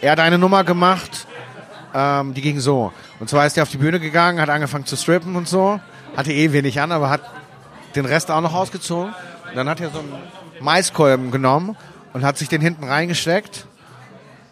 er hat eine Nummer gemacht, ähm, die ging so. Und zwar ist er auf die Bühne gegangen, hat angefangen zu strippen und so. Hatte eh wenig an, aber hat den Rest auch noch ausgezogen. Und dann hat er so einen Maiskolben genommen und hat sich den hinten reingesteckt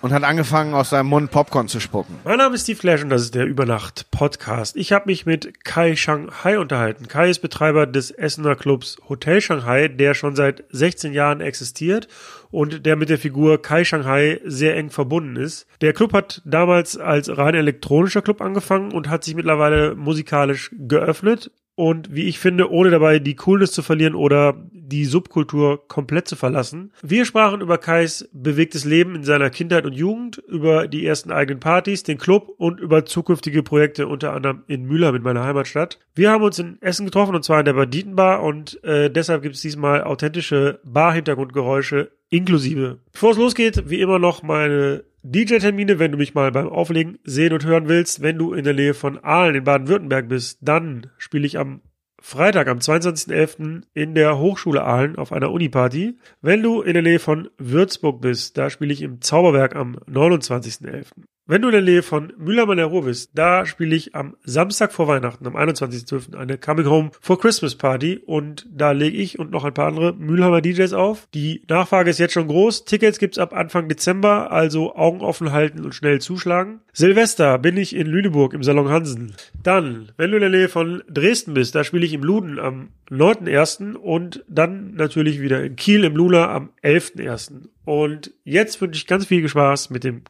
und hat angefangen, aus seinem Mund Popcorn zu spucken. Mein Name ist Steve Flash und das ist der Übernacht-Podcast. Ich habe mich mit Kai Shanghai unterhalten. Kai ist Betreiber des Essener Clubs Hotel Shanghai, der schon seit 16 Jahren existiert und der mit der Figur Kai Shanghai sehr eng verbunden ist. Der Club hat damals als rein elektronischer Club angefangen und hat sich mittlerweile musikalisch geöffnet und wie ich finde, ohne dabei die Coolness zu verlieren oder die Subkultur komplett zu verlassen. Wir sprachen über Kais bewegtes Leben in seiner Kindheit und Jugend, über die ersten eigenen Partys, den Club und über zukünftige Projekte unter anderem in Mühlheim in meiner Heimatstadt. Wir haben uns in Essen getroffen und zwar in der Banditenbar und äh, deshalb gibt es diesmal authentische Bar-Hintergrundgeräusche inklusive. Bevor es losgeht, wie immer noch meine DJ-Termine, wenn du mich mal beim Auflegen sehen und hören willst. Wenn du in der Nähe von Aalen in Baden-Württemberg bist, dann spiele ich am Freitag, am 22.11. in der Hochschule Aalen auf einer Uniparty. Wenn du in der Nähe von Würzburg bist, da spiele ich im Zauberwerk am 29.11. Wenn du in der Nähe von Mülheim an der Ruhr bist, da spiele ich am Samstag vor Weihnachten, am 21.12. eine Coming Home for Christmas Party und da lege ich und noch ein paar andere Mülheimer DJs auf. Die Nachfrage ist jetzt schon groß. Tickets gibt's ab Anfang Dezember, also Augen offen halten und schnell zuschlagen. Silvester bin ich in Lüneburg im Salon Hansen. Dann, wenn du in der Nähe von Dresden bist, da spiele ich im Luden am 9.1. und dann natürlich wieder in Kiel im Luna am 11.1. Und jetzt wünsche ich ganz viel Spaß mit dem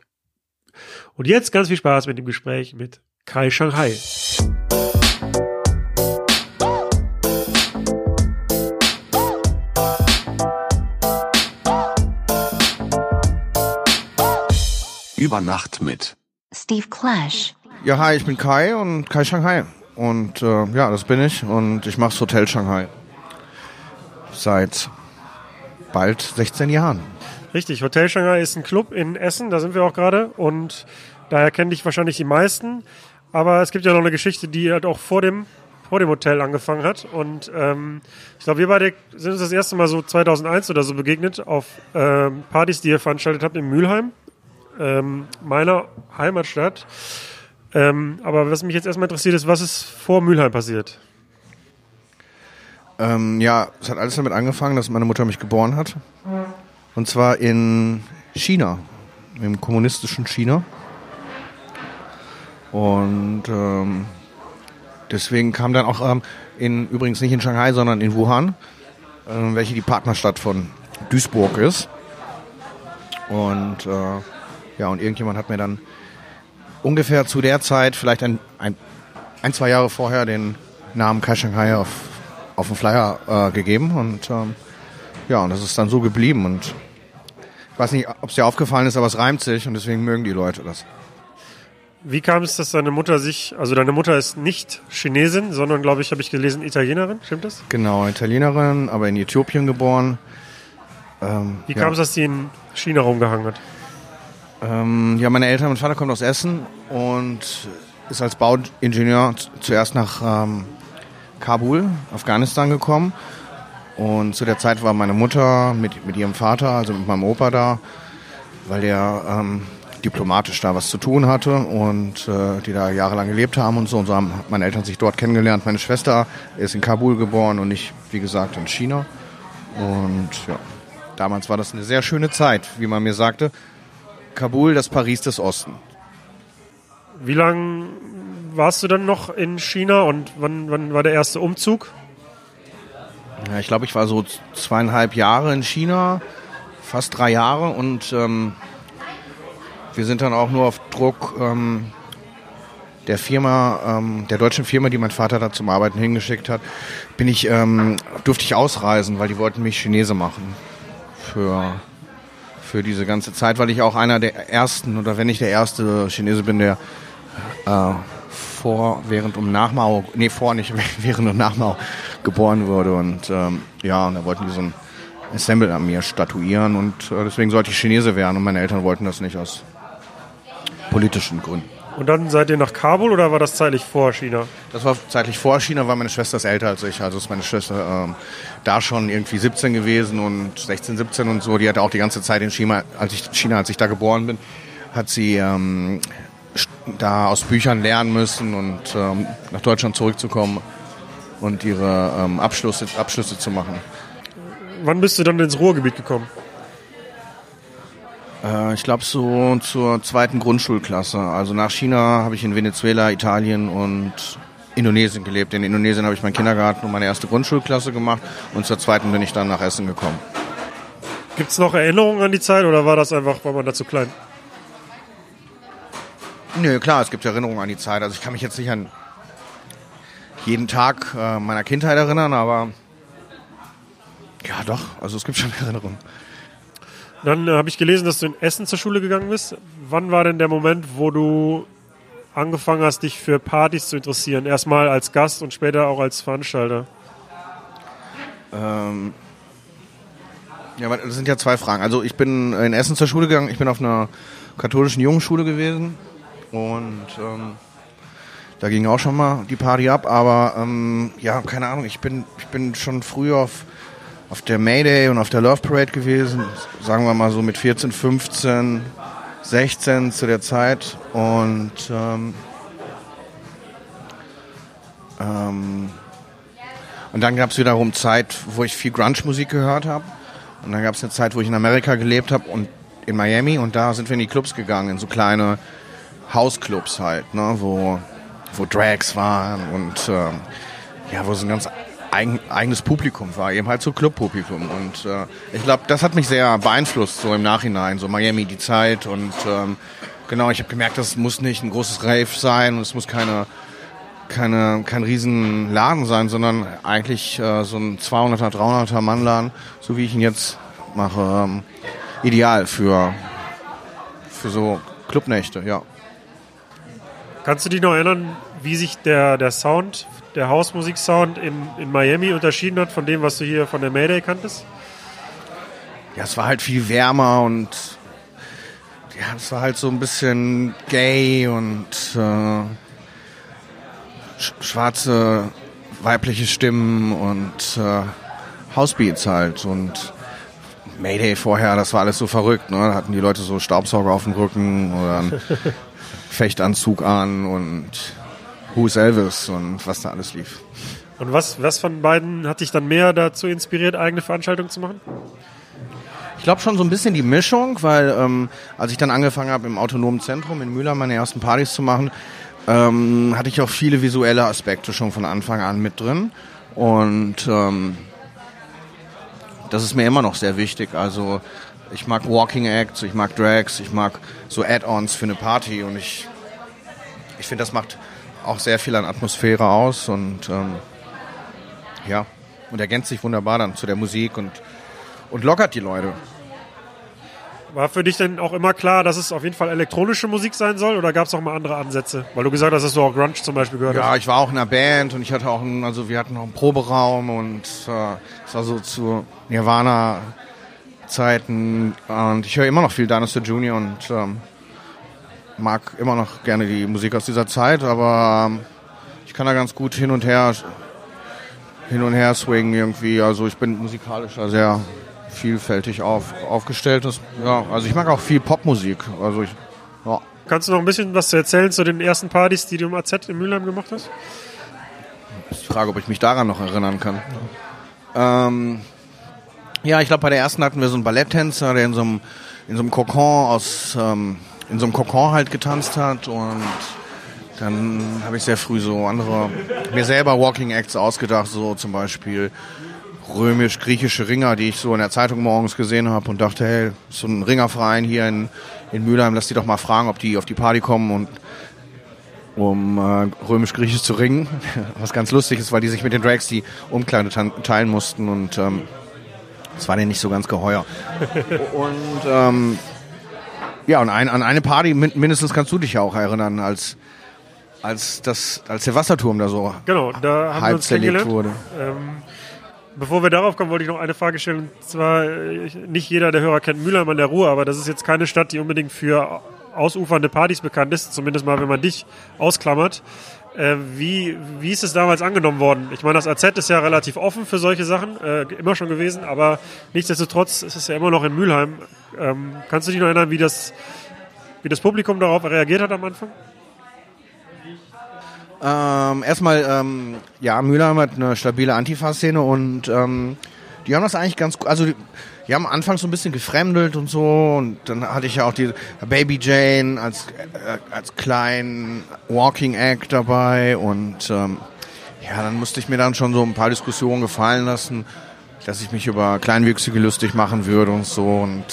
und jetzt ganz viel Spaß mit dem Gespräch mit Kai Shanghai. Über Nacht mit Steve Clash. Ja, hi, ich bin Kai und Kai Shanghai. Und äh, ja, das bin ich. Und ich mache Hotel Shanghai. Seit bald 16 Jahren. Richtig, Hotel Shanghai ist ein Club in Essen, da sind wir auch gerade. Und daher kennen dich wahrscheinlich die meisten. Aber es gibt ja noch eine Geschichte, die halt auch vor dem, vor dem Hotel angefangen hat. Und ähm, ich glaube, wir beide sind uns das erste Mal so 2001 oder so begegnet auf ähm, Partys, die ihr veranstaltet habt in Mülheim, ähm, meiner Heimatstadt. Ähm, aber was mich jetzt erstmal interessiert ist, was ist vor Mülheim passiert? Ähm, ja, es hat alles damit angefangen, dass meine Mutter mich geboren hat. Und zwar in China, im kommunistischen China. Und ähm, deswegen kam dann auch ähm, in, übrigens nicht in Shanghai, sondern in Wuhan, ähm, welche die Partnerstadt von Duisburg ist. Und äh, ja, und irgendjemand hat mir dann ungefähr zu der Zeit, vielleicht ein, ein, ein zwei Jahre vorher, den Namen Kai Shanghai auf, auf den Flyer äh, gegeben. Und ähm, ja, und das ist dann so geblieben. Und ich weiß nicht, ob es dir aufgefallen ist, aber es reimt sich und deswegen mögen die Leute das. Wie kam es, dass deine Mutter sich, also deine Mutter ist nicht Chinesin, sondern, glaube ich, habe ich gelesen, Italienerin, stimmt das? Genau, Italienerin, aber in Äthiopien geboren. Ähm, Wie ja. kam es, dass sie in China rumgehangen hat? Ähm, ja, meine Eltern, mein Vater kommt aus Essen und ist als Bauingenieur zuerst nach ähm, Kabul, Afghanistan gekommen. Und zu der Zeit war meine Mutter mit, mit ihrem Vater, also mit meinem Opa da, weil der ähm, diplomatisch da was zu tun hatte und äh, die da jahrelang gelebt haben und so. Und so haben meine Eltern sich dort kennengelernt. Meine Schwester ist in Kabul geboren und ich, wie gesagt, in China. Und ja, damals war das eine sehr schöne Zeit, wie man mir sagte. Kabul, das Paris des Osten. Wie lange warst du dann noch in China und wann, wann war der erste Umzug? Ja, ich glaube, ich war so zweieinhalb Jahre in China, fast drei Jahre und ähm, wir sind dann auch nur auf Druck ähm, der Firma, ähm, der deutschen Firma, die mein Vater da zum Arbeiten hingeschickt hat, bin ich, ähm, durfte ich ausreisen, weil die wollten mich Chinese machen für für diese ganze Zeit, weil ich auch einer der ersten oder wenn nicht der erste Chinese bin, der äh, vor, während und nach Mao, nee, vor nicht, während und nach Mao geboren wurde. Und ähm, ja, und da wollten die so ein Assemble an mir statuieren und äh, deswegen sollte ich Chinese werden und meine Eltern wollten das nicht aus politischen Gründen. Und dann seid ihr nach Kabul oder war das zeitlich vor China? Das war zeitlich vor China, weil meine Schwester ist älter als ich. Also ist meine Schwester ähm, da schon irgendwie 17 gewesen und 16, 17 und so. Die hatte auch die ganze Zeit in China, als ich, China, als ich da geboren bin. hat sie ähm, da aus Büchern lernen müssen und ähm, nach Deutschland zurückzukommen und ihre ähm, Abschlüsse, Abschlüsse zu machen. Wann bist du dann ins Ruhrgebiet gekommen? Äh, ich glaube so zur zweiten Grundschulklasse. Also nach China habe ich in Venezuela, Italien und Indonesien gelebt. In Indonesien habe ich meinen Kindergarten und meine erste Grundschulklasse gemacht und zur zweiten bin ich dann nach Essen gekommen. Gibt es noch Erinnerungen an die Zeit oder war das einfach, war man da zu klein? Nö, klar, es gibt Erinnerungen an die Zeit. Also ich kann mich jetzt nicht an jeden Tag äh, meiner Kindheit erinnern, aber ja doch, also es gibt schon Erinnerungen. Dann äh, habe ich gelesen, dass du in Essen zur Schule gegangen bist. Wann war denn der Moment, wo du angefangen hast, dich für Partys zu interessieren? Erstmal als Gast und später auch als Veranstalter. Ähm, ja, das sind ja zwei Fragen. Also ich bin in Essen zur Schule gegangen, ich bin auf einer katholischen Jungenschule gewesen und ähm, da ging auch schon mal die Party ab, aber ähm, ja, keine Ahnung, ich bin, ich bin schon früh auf, auf der Mayday und auf der Love Parade gewesen, sagen wir mal so mit 14, 15, 16 zu der Zeit und ähm, ähm, und dann gab es wiederum Zeit, wo ich viel Grunge-Musik gehört habe. Und dann gab es eine Zeit, wo ich in Amerika gelebt habe und in Miami. Und da sind wir in die Clubs gegangen, in so kleine Hausclubs halt, ne, wo, wo Drags waren und ähm, ja, wo so ein ganz eigen, eigenes Publikum war, eben halt so Clubpublikum. Und äh, ich glaube, das hat mich sehr beeinflusst, so im Nachhinein, so Miami, die Zeit. Und ähm, genau, ich habe gemerkt, das muss nicht ein großes Rave sein und es muss keine keine, kein riesen Laden sein, sondern eigentlich äh, so ein 200er, 300er Mannladen, so wie ich ihn jetzt mache, ähm, ideal für, für so Clubnächte, ja. Kannst du dich noch erinnern, wie sich der, der Sound, der Hausmusik-Sound in, in Miami unterschieden hat von dem, was du hier von der Mayday kanntest? Ja, es war halt viel wärmer und ja, es war halt so ein bisschen gay und äh, sch schwarze weibliche Stimmen und äh, Housebeats halt und Mayday vorher, das war alles so verrückt, ne? Da hatten die Leute so Staubsauger auf dem Rücken oder Fechtanzug an und Who's Elvis und was da alles lief. Und was, was von beiden hat dich dann mehr dazu inspiriert, eigene Veranstaltungen zu machen? Ich glaube schon so ein bisschen die Mischung, weil ähm, als ich dann angefangen habe im autonomen Zentrum in Mühlheim meine ersten Partys zu machen, ähm, hatte ich auch viele visuelle Aspekte schon von Anfang an mit drin. Und ähm, das ist mir immer noch sehr wichtig. Also ich mag Walking Acts, ich mag Drags, ich mag so Add-ons für eine Party und ich, ich finde, das macht auch sehr viel an Atmosphäre aus und ähm, ja, und ergänzt sich wunderbar dann zu der Musik und, und lockert die Leute. War für dich denn auch immer klar, dass es auf jeden Fall elektronische Musik sein soll oder gab es auch mal andere Ansätze? Weil du gesagt hast, dass du auch Grunge zum Beispiel gehört Ja, hast. ich war auch in einer Band und ich hatte auch einen, also wir hatten auch einen Proberaum und äh, es war so zu Nirvana Zeiten und ich höre immer noch viel Dinosaur Junior und ähm, mag immer noch gerne die Musik aus dieser Zeit, aber ähm, ich kann da ganz gut hin und her hin und her swingen irgendwie. Also ich bin musikalisch da sehr vielfältig auf, aufgestellt. Das, ja, also ich mag auch viel Popmusik. Also ich, ja. Kannst du noch ein bisschen was erzählen zu den ersten Partys, die du im AZ in Mülheim gemacht hast? Ich frage, ob ich mich daran noch erinnern kann. Ähm, ja, ich glaube, bei der ersten hatten wir so einen Balletttänzer, der in so einem, in so einem Kokon aus, ähm, in so einem Kokon halt getanzt hat. Und dann habe ich sehr früh so andere, mir selber Walking Acts ausgedacht, so zum Beispiel römisch-griechische Ringer, die ich so in der Zeitung morgens gesehen habe und dachte, hey, so ein Ringerverein hier in, in Mülheim, lass die doch mal fragen, ob die auf die Party kommen und um äh, römisch-griechisch zu ringen, was ganz lustig ist, weil die sich mit den Drags die Umkleide teilen mussten und ähm, das war denen nicht so ganz geheuer. und ähm, ja, und ein, an eine Party min mindestens kannst du dich ja auch erinnern, als als das als der Wasserturm da so Genau, da haben wir halb uns zerlegt wurde. Ähm, bevor wir darauf kommen, wollte ich noch eine Frage stellen. Und zwar, nicht jeder der Hörer kennt Mülheim an der Ruhr, aber das ist jetzt keine Stadt, die unbedingt für ausufernde Partys bekannt ist, zumindest mal, wenn man dich ausklammert. Äh, wie, wie ist es damals angenommen worden? Ich meine, das AZ ist ja relativ offen für solche Sachen, äh, immer schon gewesen, aber nichtsdestotrotz ist es ja immer noch in Mülheim. Ähm, kannst du dich noch erinnern, wie das wie das Publikum darauf reagiert hat am Anfang? Ähm, erstmal, ähm, ja, Mülheim hat eine stabile Antifa-Szene und ähm, die haben das eigentlich ganz gut. Also, die, haben anfangs so ein bisschen gefremdelt und so. Und dann hatte ich ja auch die Baby Jane als, äh, als kleinen Walking Act dabei. Und ähm, ja, dann musste ich mir dann schon so ein paar Diskussionen gefallen lassen, dass ich mich über Kleinwüchsige lustig machen würde und so. Und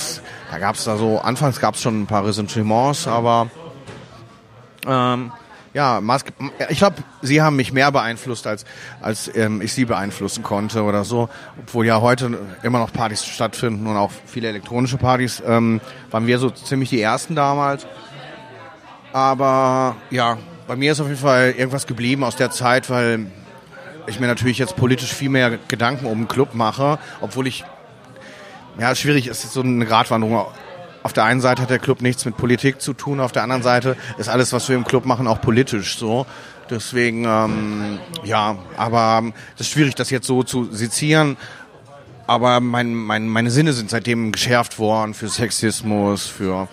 da gab es da so, anfangs gab es schon ein paar Ressentiments, aber ähm, ja, ich glaube, sie haben mich mehr beeinflusst, als, als ähm, ich sie beeinflussen konnte oder so. Obwohl ja heute immer noch Partys stattfinden und auch viele elektronische Partys, ähm, waren wir so ziemlich die ersten damals. Aber ja, bei mir ist auf jeden Fall irgendwas geblieben aus der Zeit, weil ich mir natürlich jetzt politisch viel mehr Gedanken um den Club mache, obwohl ich, ja, schwierig ist so eine Gratwanderung auf der einen Seite hat der Club nichts mit Politik zu tun, auf der anderen Seite ist alles, was wir im Club machen, auch politisch so. Deswegen, ähm, ja, aber das ist schwierig, das jetzt so zu sezieren. Aber mein, mein, meine Sinne sind seitdem geschärft worden für Sexismus, für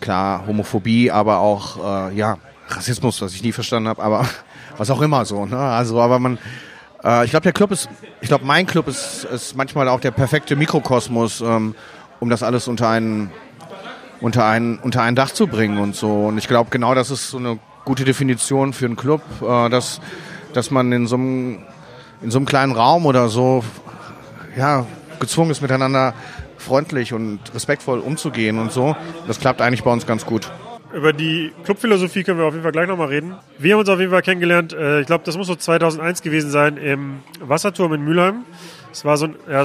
klar Homophobie, aber auch äh, ja Rassismus, was ich nie verstanden habe, aber was auch immer so. Ne? Also, aber man, äh, ich glaube, der Club ist, ich glaube, mein Club ist, ist manchmal auch der perfekte Mikrokosmos, ähm, um das alles unter einen unter ein, unter ein Dach zu bringen und so. Und ich glaube, genau das ist so eine gute Definition für einen Club, äh, dass, dass man in so einem, in so einem kleinen Raum oder so, ja, gezwungen ist, miteinander freundlich und respektvoll umzugehen und so. Das klappt eigentlich bei uns ganz gut. Über die Clubphilosophie können wir auf jeden Fall gleich nochmal reden. Wir haben uns auf jeden Fall kennengelernt, äh, ich glaube, das muss so 2001 gewesen sein, im Wasserturm in Mülheim. Es war so ein, ja,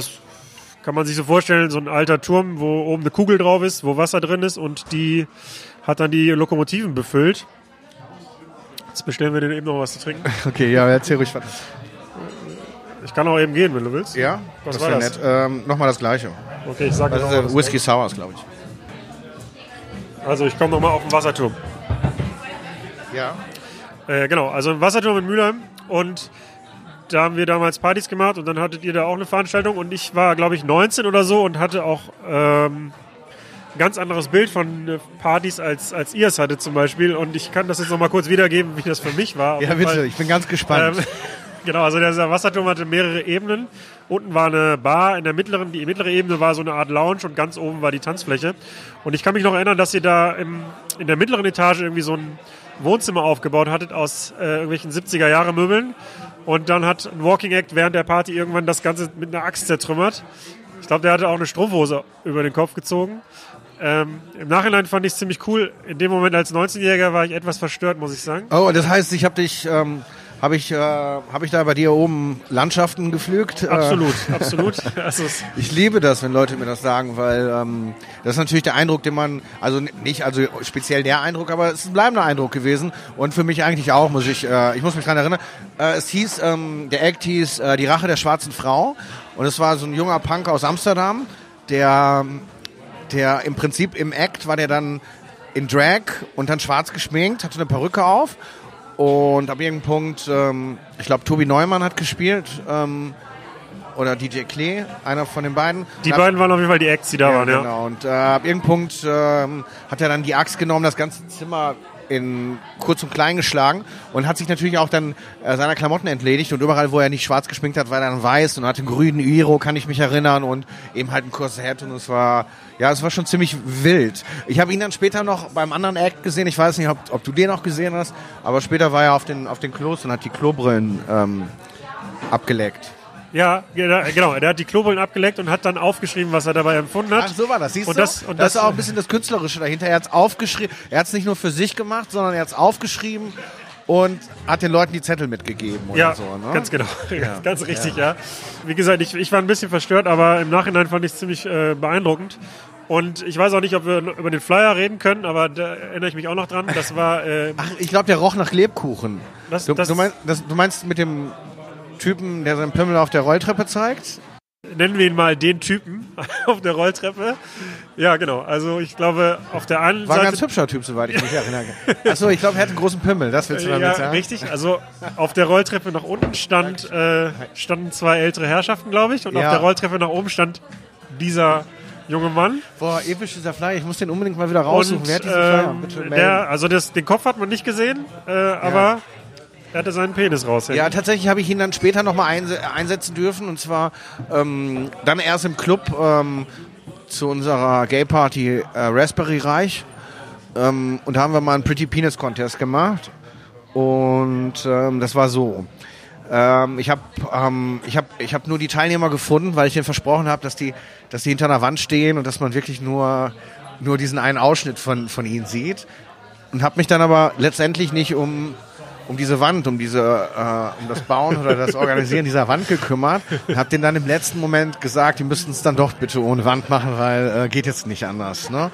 kann man sich so vorstellen, so ein alter Turm, wo oben eine Kugel drauf ist, wo Wasser drin ist und die hat dann die Lokomotiven befüllt. Jetzt bestellen wir denen eben noch was zu trinken. Okay, ja, erzähl ruhig was. Ich kann auch eben gehen, wenn du willst. Ja, was das war wäre das? nett. Ähm, Nochmal das Gleiche. Okay, ich sag Das ist was. Whisky Sours, glaube ich. Also ich komme nochmal auf den Wasserturm. Ja. Äh, genau, also im Wasserturm in Mülheim und da haben wir damals Partys gemacht und dann hattet ihr da auch eine Veranstaltung und ich war, glaube ich, 19 oder so und hatte auch ähm, ein ganz anderes Bild von äh, Partys, als, als ihr es hattet zum Beispiel und ich kann das jetzt nochmal kurz wiedergeben, wie das für mich war. Ja, bitte, ich bin ganz gespannt. Ähm, genau, also dieser Wasserturm hatte mehrere Ebenen. Unten war eine Bar, in der mittleren, die mittlere Ebene war so eine Art Lounge und ganz oben war die Tanzfläche. Und ich kann mich noch erinnern, dass ihr da im, in der mittleren Etage irgendwie so ein Wohnzimmer aufgebaut hattet aus äh, irgendwelchen 70er Jahre Möbeln. Und dann hat ein Walking Act während der Party irgendwann das Ganze mit einer Axt zertrümmert. Ich glaube, der hatte auch eine Strumpfhose über den Kopf gezogen. Ähm, Im Nachhinein fand ich es ziemlich cool. In dem Moment als 19-Jähriger war ich etwas verstört, muss ich sagen. Oh, das heißt, ich habe dich, ähm, habe ich, äh, habe ich da bei dir oben Landschaften gepflügt? Äh, Absolut, absolut. Ich liebe das, wenn Leute mir das sagen, weil ähm, das ist natürlich der Eindruck, den man, also nicht, also speziell der Eindruck, aber es ist ein bleibender Eindruck gewesen und für mich eigentlich auch, muss ich, äh, ich muss mich dran erinnern. Äh, es hieß, ähm, der Act hieß äh, Die Rache der schwarzen Frau und es war so ein junger Punk aus Amsterdam, der, der im Prinzip im Act war der dann in Drag und dann schwarz geschminkt, hatte eine Perücke auf und ab irgendeinem Punkt, ähm, ich glaube, Tobi Neumann hat gespielt. Ähm, oder DJ Klee, einer von den beiden. die beiden waren auf jeden Fall die Acts, die da ja, waren, ja. Genau. Und äh, ab irgendeinem Punkt ähm, hat er dann die Axt genommen, das ganze Zimmer in kurz und klein geschlagen und hat sich natürlich auch dann äh, seiner Klamotten entledigt und überall, wo er nicht schwarz geschminkt hat, war er dann weiß und hatte einen grünen Iro, kann ich mich erinnern und eben halt ein Korsett und es war, ja, es war schon ziemlich wild. Ich habe ihn dann später noch beim anderen Act gesehen, ich weiß nicht, ob, ob du den auch gesehen hast, aber später war er auf den, auf den Klos und hat die Klobrillen ähm, abgeleckt. Ja, genau, genau. Der hat die Klobrillen abgeleckt und hat dann aufgeschrieben, was er dabei empfunden hat. Ach, so war das. Siehst Und du? das- und das, das- ist auch ein bisschen das Künstlerische dahinter. Er hat es aufgeschrieben. Er hat es nicht nur für sich gemacht, sondern er hat es aufgeschrieben und hat den Leuten die Zettel mitgegeben oder Ja, so. Ne? ganz genau. ganz richtig, ja. Wie gesagt, ich, ich war ein bisschen verstört, aber im Nachhinein fand ich es ziemlich äh, beeindruckend. Und ich weiß auch nicht, ob wir über den Flyer reden können, aber da erinnere ich mich auch noch dran. Das war, äh, Ach, ich glaube, der roch nach Lebkuchen. Das- du, das- du, meinst, das, du meinst mit dem Typen, der seinen Pimmel auf der Rolltreppe zeigt? nennen wir ihn mal den Typen auf der Rolltreppe. Ja, genau. Also ich glaube, auf der einen War ein Seite... ganz hübscher Typ, soweit ich mich erinnere. Achso, ich glaube, er hat einen großen Pimmel. Das willst du damit Ja, sagen? richtig. Also auf der Rolltreppe nach unten stand, äh, standen zwei ältere Herrschaften, glaube ich. Und Ja. auf der Rolltreppe nach oben stand dieser junge Mann. Boah, episch dieser Flyer. Ich muss den unbedingt mal wieder raussuchen. Und Wer hat diesen Flyer? ähm, Bitte melden. der, also das, den Kopf hat man nicht gesehen, äh, aber er hatte seinen Penis raushängen. Ja, tatsächlich habe ich ihn dann später nochmal einse einsetzen dürfen und zwar ähm, dann erst im Club ähm, zu unserer Gay Party äh, Raspberry Reich ähm, und da haben wir mal einen Pretty Penis Contest gemacht und ähm, das war so. Ähm, ich habe ähm, ich hab, ich hab nur die Teilnehmer gefunden, weil ich denen versprochen habe, dass die, dass die hinter einer Wand stehen und dass man wirklich nur, nur diesen einen Ausschnitt von, von ihnen sieht. Und habe mich dann aber letztendlich nicht um, um diese Wand, um, diese, äh, um das Bauen oder das Organisieren dieser Wand gekümmert. Und habe denen dann im letzten Moment gesagt, die müssten es dann doch bitte ohne Wand machen, weil äh, geht jetzt nicht anders. Ne?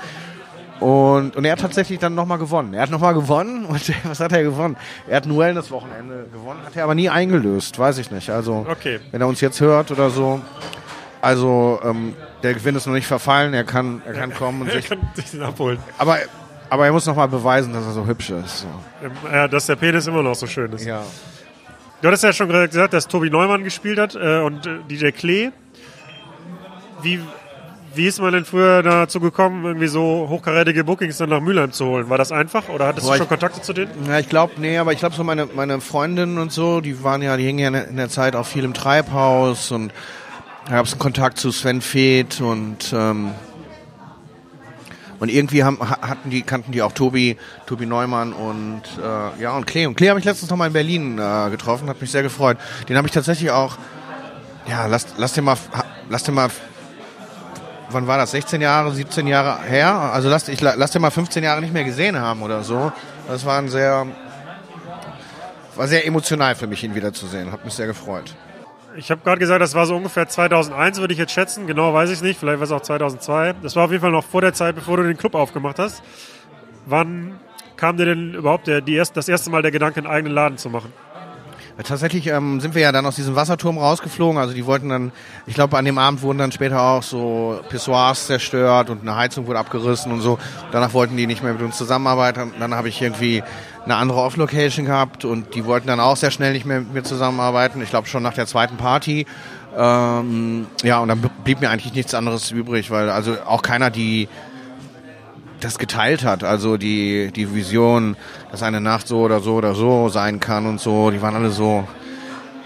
Und, und er hat tatsächlich dann nochmal gewonnen. Er hat nochmal gewonnen und was hat er gewonnen? Er hat ein Wellness-Wochenende gewonnen, hat er aber nie eingelöst, weiß ich nicht. Also Okay. wenn er uns jetzt hört oder so. Also ähm, der Gewinn ist noch nicht verfallen, er kann, er kann kommen und Er sich. kann sich den abholen. Aber, aber er muss nochmal beweisen, dass er so hübsch ist. So. Ja, dass der Penis immer noch so schön ist. Ja. Du hattest ja schon gesagt, dass Tobi Neumann gespielt hat äh, und äh, DJ Klee. Wie, wie ist man denn früher dazu gekommen, irgendwie so hochkarätige Bookings dann nach Mülheim zu holen? War das einfach oder hattest Boah, du schon ich- Kontakte zu denen? Ja, ich glaube, nee, aber ich glaube so meine, meine Freundinnen und so, die waren ja, die hingen ja in der Zeit auch viel im Treibhaus und da gab es einen Kontakt zu Sven Feth und ähm, und irgendwie haben, ha- hatten die, kannten die auch Tobi, Tobi Neumann und äh, ja und Klee. Und Klee habe ich letztens noch mal in Berlin äh, getroffen, hat mich sehr gefreut. Den habe ich tatsächlich auch, ja, lass, lass den mal, lass den mal, wann war das? 16 Jahre, 17 Jahre her? Also lass, ich la- lass den mal 15 Jahre nicht mehr gesehen haben oder so. Das war ein sehr, war sehr emotional für mich, ihn wiederzusehen. Hat mich sehr gefreut. Ich habe gerade gesagt, das war so ungefähr 2001, würde ich jetzt schätzen. Genau weiß ich nicht. Vielleicht war es auch 2002. Das war auf jeden Fall noch vor der Zeit, bevor du den Club aufgemacht hast. Wann kam dir denn überhaupt der, die erst, das erste Mal der Gedanke, einen eigenen Laden zu machen? Ja, Tatsächlich ähm, sind wir ja dann aus diesem Wasserturm rausgeflogen. Also die wollten dann, ich glaube, an dem Abend wurden dann später auch so Pissoirs zerstört und eine Heizung wurde abgerissen und so. Danach wollten die nicht mehr mit uns zusammenarbeiten. Dann habe ich irgendwie eine andere Off-Location gehabt und die wollten dann auch sehr schnell nicht mehr mit mir zusammenarbeiten. Ich glaube schon nach der zweiten Party. Ähm, ja, und dann blieb mir eigentlich nichts anderes übrig, weil also auch keiner die das geteilt hat. Also die, die Vision, dass eine Nacht so oder so oder so sein kann und so, die waren alle so,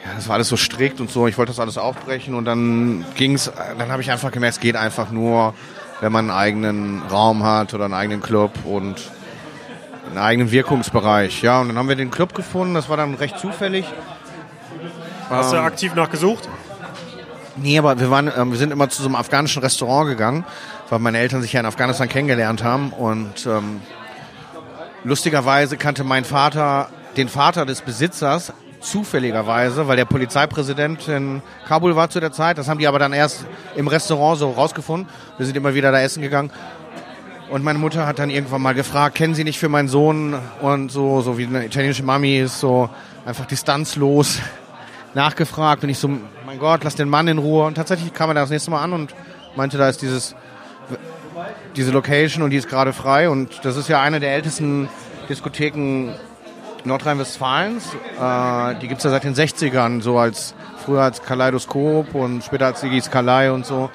ja, das war alles so strikt und so. Ich wollte das alles aufbrechen und dann ging's, dann habe ich einfach gemerkt, es geht einfach nur, wenn man einen eigenen Raum hat oder einen eigenen Club und einen eigenen Wirkungsbereich. Ja, und dann haben wir den Club gefunden, das war dann recht zufällig. Hast Ähm. du aktiv nachgesucht? Nee, aber wir, waren, ähm, wir sind immer zu so einem afghanischen Restaurant gegangen, weil meine Eltern sich ja in Afghanistan kennengelernt haben. Und ähm, lustigerweise kannte mein Vater den Vater des Besitzers zufälligerweise, weil der Polizeipräsident in Kabul war zu der Zeit. Das haben die aber dann erst im Restaurant so rausgefunden. Wir sind immer wieder da essen gegangen. Und meine Mutter hat dann irgendwann mal gefragt, kennen Sie nicht für meinen Sohn? Und so, so wie eine italienische Mami ist, so einfach distanzlos nachgefragt. Und ich so, mein Gott, lass den Mann in Ruhe. Und tatsächlich kam er da das nächste Mal an und meinte, da ist dieses, diese Location und die ist gerade frei. Und das ist ja eine der ältesten Diskotheken Nordrhein-Westfalens. Äh, die gibt's ja seit den 60ern, so als früher als Kaleidoskop und später als Sigis Kalei und so.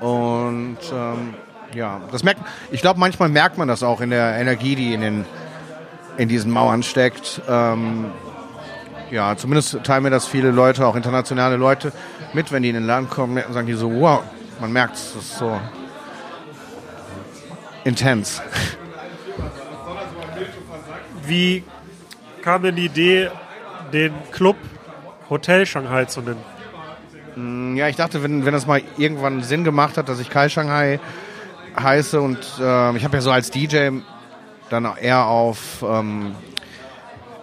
Und ähm, ja, das merkt, ich glaube, manchmal merkt man das auch in der Energie, die in, den, in diesen Mauern steckt. Ähm, ja, zumindest teilen mir das viele Leute, auch internationale Leute, mit, wenn die in den Laden kommen, sagen die so, wow, man merkt es, das ist so intens. Wie kam denn die Idee, den Club Hotel Shanghai zu nennen? Ja, ich dachte, wenn, wenn das mal irgendwann Sinn gemacht hat, dass ich Kai Shanghai heiße und ähm, ich habe ja so als DJ dann eher auf ähm,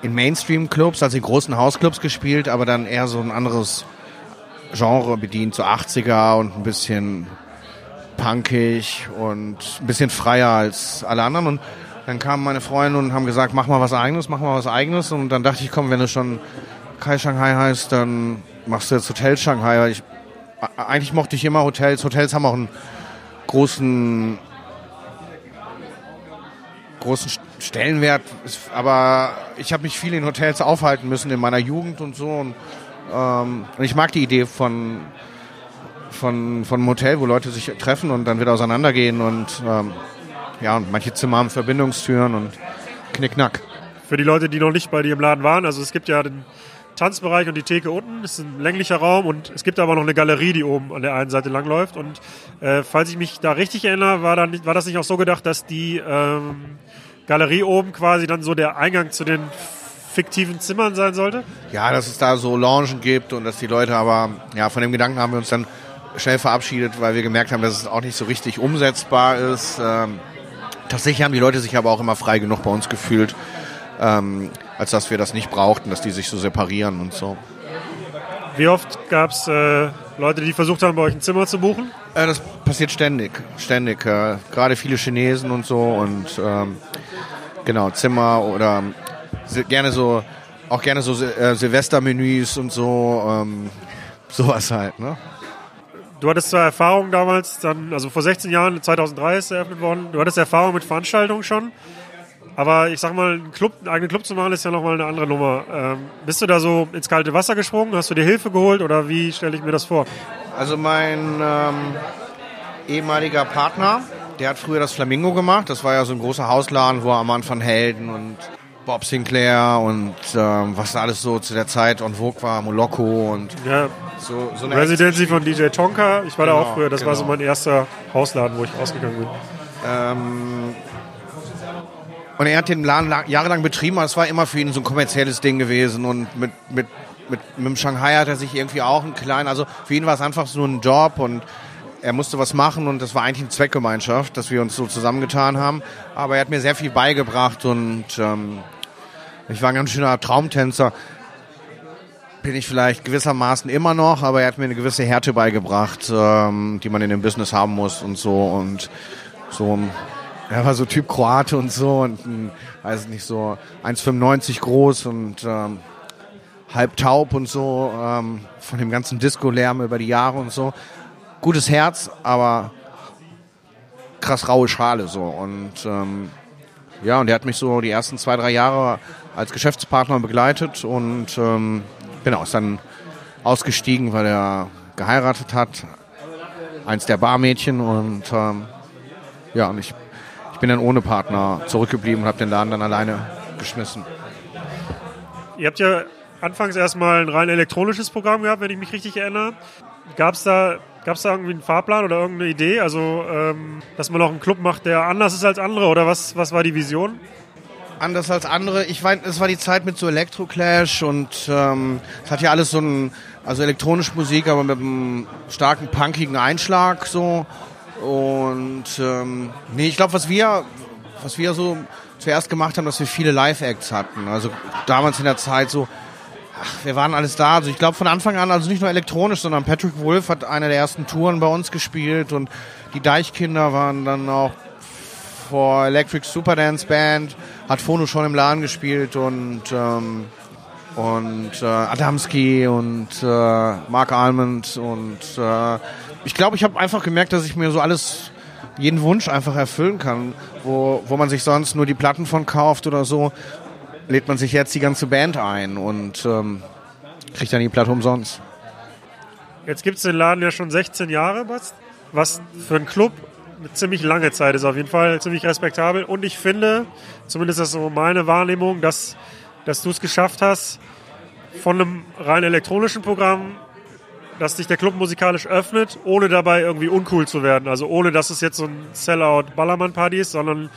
in Mainstream-Clubs, also in großen Hausclubs gespielt, aber dann eher so ein anderes Genre bedient, so 80er und ein bisschen punkig und ein bisschen freier als alle anderen. Und dann kamen meine Freunde und haben gesagt, mach mal was eigenes, mach mal was eigenes. Und dann dachte ich, komm, wenn du schon Kai Shanghai heißt, dann machst du jetzt Hotel Shanghai. Ich, eigentlich mochte ich immer Hotels. Hotels haben auch einen großen großen Stellenwert, aber ich habe mich viel in Hotels aufhalten müssen in meiner Jugend und so und, ähm, und ich mag die Idee von von, von einem Hotel, wo Leute sich treffen und dann wieder auseinandergehen und ähm, ja, und manche Zimmer haben Verbindungstüren und Knickknack. Für die Leute, die noch nicht bei dir im Laden waren, also es gibt ja den Tanzbereich und die Theke unten, das ist ein länglicher Raum und es gibt aber noch eine Galerie, die oben an der einen Seite langläuft. Und äh, falls ich mich da richtig erinnere, war, da nicht, war das nicht auch so gedacht, dass die ähm, Galerie oben quasi dann so der Eingang zu den fiktiven Zimmern sein sollte? Ja, dass es da so Loungen gibt und dass die Leute aber, ja, von dem Gedanken haben wir uns dann schnell verabschiedet, weil wir gemerkt haben, dass es auch nicht so richtig umsetzbar ist. Ähm, tatsächlich haben die Leute sich aber auch immer frei genug bei uns gefühlt, ähm, als dass wir das nicht brauchten, dass die sich so separieren und so. Wie oft gab es äh, Leute, die versucht haben, bei euch ein Zimmer zu buchen? Äh, das passiert ständig, ständig. Äh, Gerade viele Chinesen und so und ähm, genau Zimmer oder si- gerne so, auch gerne so äh, Silvestermenüs und so, ähm, sowas halt. Ne? Du hattest zwar Erfahrung damals, dann, also vor 16 Jahren, 2003 ist eröffnet worden, du hattest Erfahrung mit Veranstaltungen schon. Aber ich sag mal, einen, Club, einen eigenen Club zu machen, ist ja nochmal eine andere Nummer. Ähm, bist du da so ins kalte Wasser gesprungen? Hast du dir Hilfe geholt oder wie stelle ich mir das vor? Also mein ähm, ehemaliger Partner, der hat früher das Flamingo gemacht. Das war ja so ein großer Hausladen, wo Armand van Helden und Bob Sinclair und ähm, was da alles so zu der Zeit on Vogue war, Moloko und Ja, so, so eine Residency von DJ Tonka. Ich war da Genau, auch früher. Das war so genau. mein erster Hausladen, wo ich rausgegangen bin. Ähm, und er hat den Laden la- jahrelang betrieben, aber es war immer für ihn so ein kommerzielles Ding gewesen. Und mit, mit, mit, mit dem Shanghai hat er sich irgendwie auch einen kleinen, also für ihn war es einfach so ein Job und er musste was machen und das war eigentlich eine Zweckgemeinschaft, dass wir uns so zusammengetan haben. Aber er hat mir sehr viel beigebracht und ähm, ich war ein ganz schöner Traumtänzer. Bin ich vielleicht gewissermaßen immer noch, aber er hat mir eine gewisse Härte beigebracht, ähm, die man in dem Business haben muss und so und so er war so Typ Kroate und so und ein, weiß nicht so 1,95 groß und ähm, halb taub und so ähm, von dem ganzen Disco-Lärm über die Jahre und so. Gutes Herz, aber krass raue Schale so und ähm, ja und er hat mich so die ersten zwei drei Jahre als Geschäftspartner begleitet und ähm, genau ist dann ausgestiegen, weil er geheiratet hat, eins der Barmädchen und ähm, ja, und ich, ich bin dann ohne Partner zurückgeblieben und habe den Laden dann alleine geschmissen. Ihr habt ja anfangs erstmal ein rein elektronisches Programm gehabt, wenn ich mich richtig erinnere. Gab es da, gab's da irgendwie einen Fahrplan oder irgendeine Idee? Also, ähm, dass man auch einen Club macht, der anders ist als andere? Oder was, was war die Vision? Anders als andere, ich weiß, es war die Zeit mit so Electroclash und ähm, es hat ja alles so ein, also elektronische Musik, aber mit einem starken punkigen Einschlag so. Und ähm, nee, ich glaube, was wir, was wir so zuerst gemacht haben, dass wir viele Live-Acts hatten. Also damals in der Zeit so, ach, wir waren alles da. Also ich glaube von Anfang an, also nicht nur elektronisch, sondern Patrick Wolf hat eine der ersten Touren bei uns gespielt und die Deichkinder waren dann auch vor Electric Superdance Band, hat Phono schon im Laden gespielt und ähm, und äh, Adamski und äh, Mark Almond und äh, ich glaube, ich habe einfach gemerkt, dass ich mir so alles jeden Wunsch einfach erfüllen kann, wo wo man sich sonst nur die Platten von kauft oder so, lädt man sich jetzt die ganze Band ein und ähm, kriegt dann die Platte umsonst. Jetzt gibt es den Laden ja schon 16 Jahre, was, was für einen Club eine ziemlich lange Zeit ist, auf jeden Fall ziemlich respektabel. Und ich finde, zumindest ist das so meine Wahrnehmung, dass, dass du es geschafft hast, von einem rein elektronischen Programm, dass sich der Club musikalisch öffnet, ohne dabei irgendwie uncool zu werden. Also ohne, dass es jetzt so ein Sellout-Ballermann-Party ist, sondern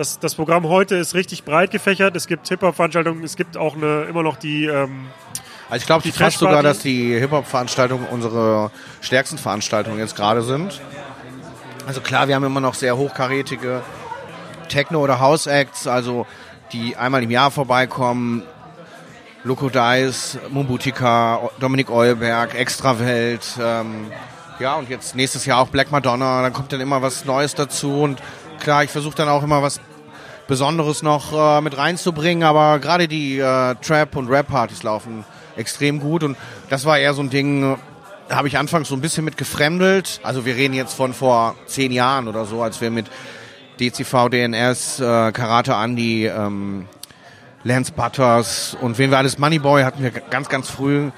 das, das Programm heute ist richtig breit gefächert. Es gibt Hip-Hop-Veranstaltungen, es gibt auch eine, immer noch die... Ähm, Also ich glaube Die fast sogar, dass die Hip-Hop-Veranstaltungen unsere stärksten Veranstaltungen jetzt gerade sind. Also klar, wir haben immer noch sehr hochkarätige Techno- oder House-Acts, also die einmal im Jahr vorbeikommen. Loco Dice, Mumbutika, Dominik Eulberg, Extrawelt. Ähm, ja, und jetzt nächstes Jahr auch Black Madonna. Dann kommt dann immer was Neues dazu. Und klar, ich versuche dann auch immer was Besonderes noch äh, mit reinzubringen, aber gerade die äh, Trap- und Rap-Partys laufen extrem gut und das war eher so ein Ding, da habe ich anfangs so ein bisschen mit gefremdelt. Also wir reden jetzt von vor zehn Jahren oder so, als wir mit DCV, DNS, äh, Karate Andy, ähm, Lance Butters und wen wir alles, Moneyboy hatten wir ganz, ganz früh.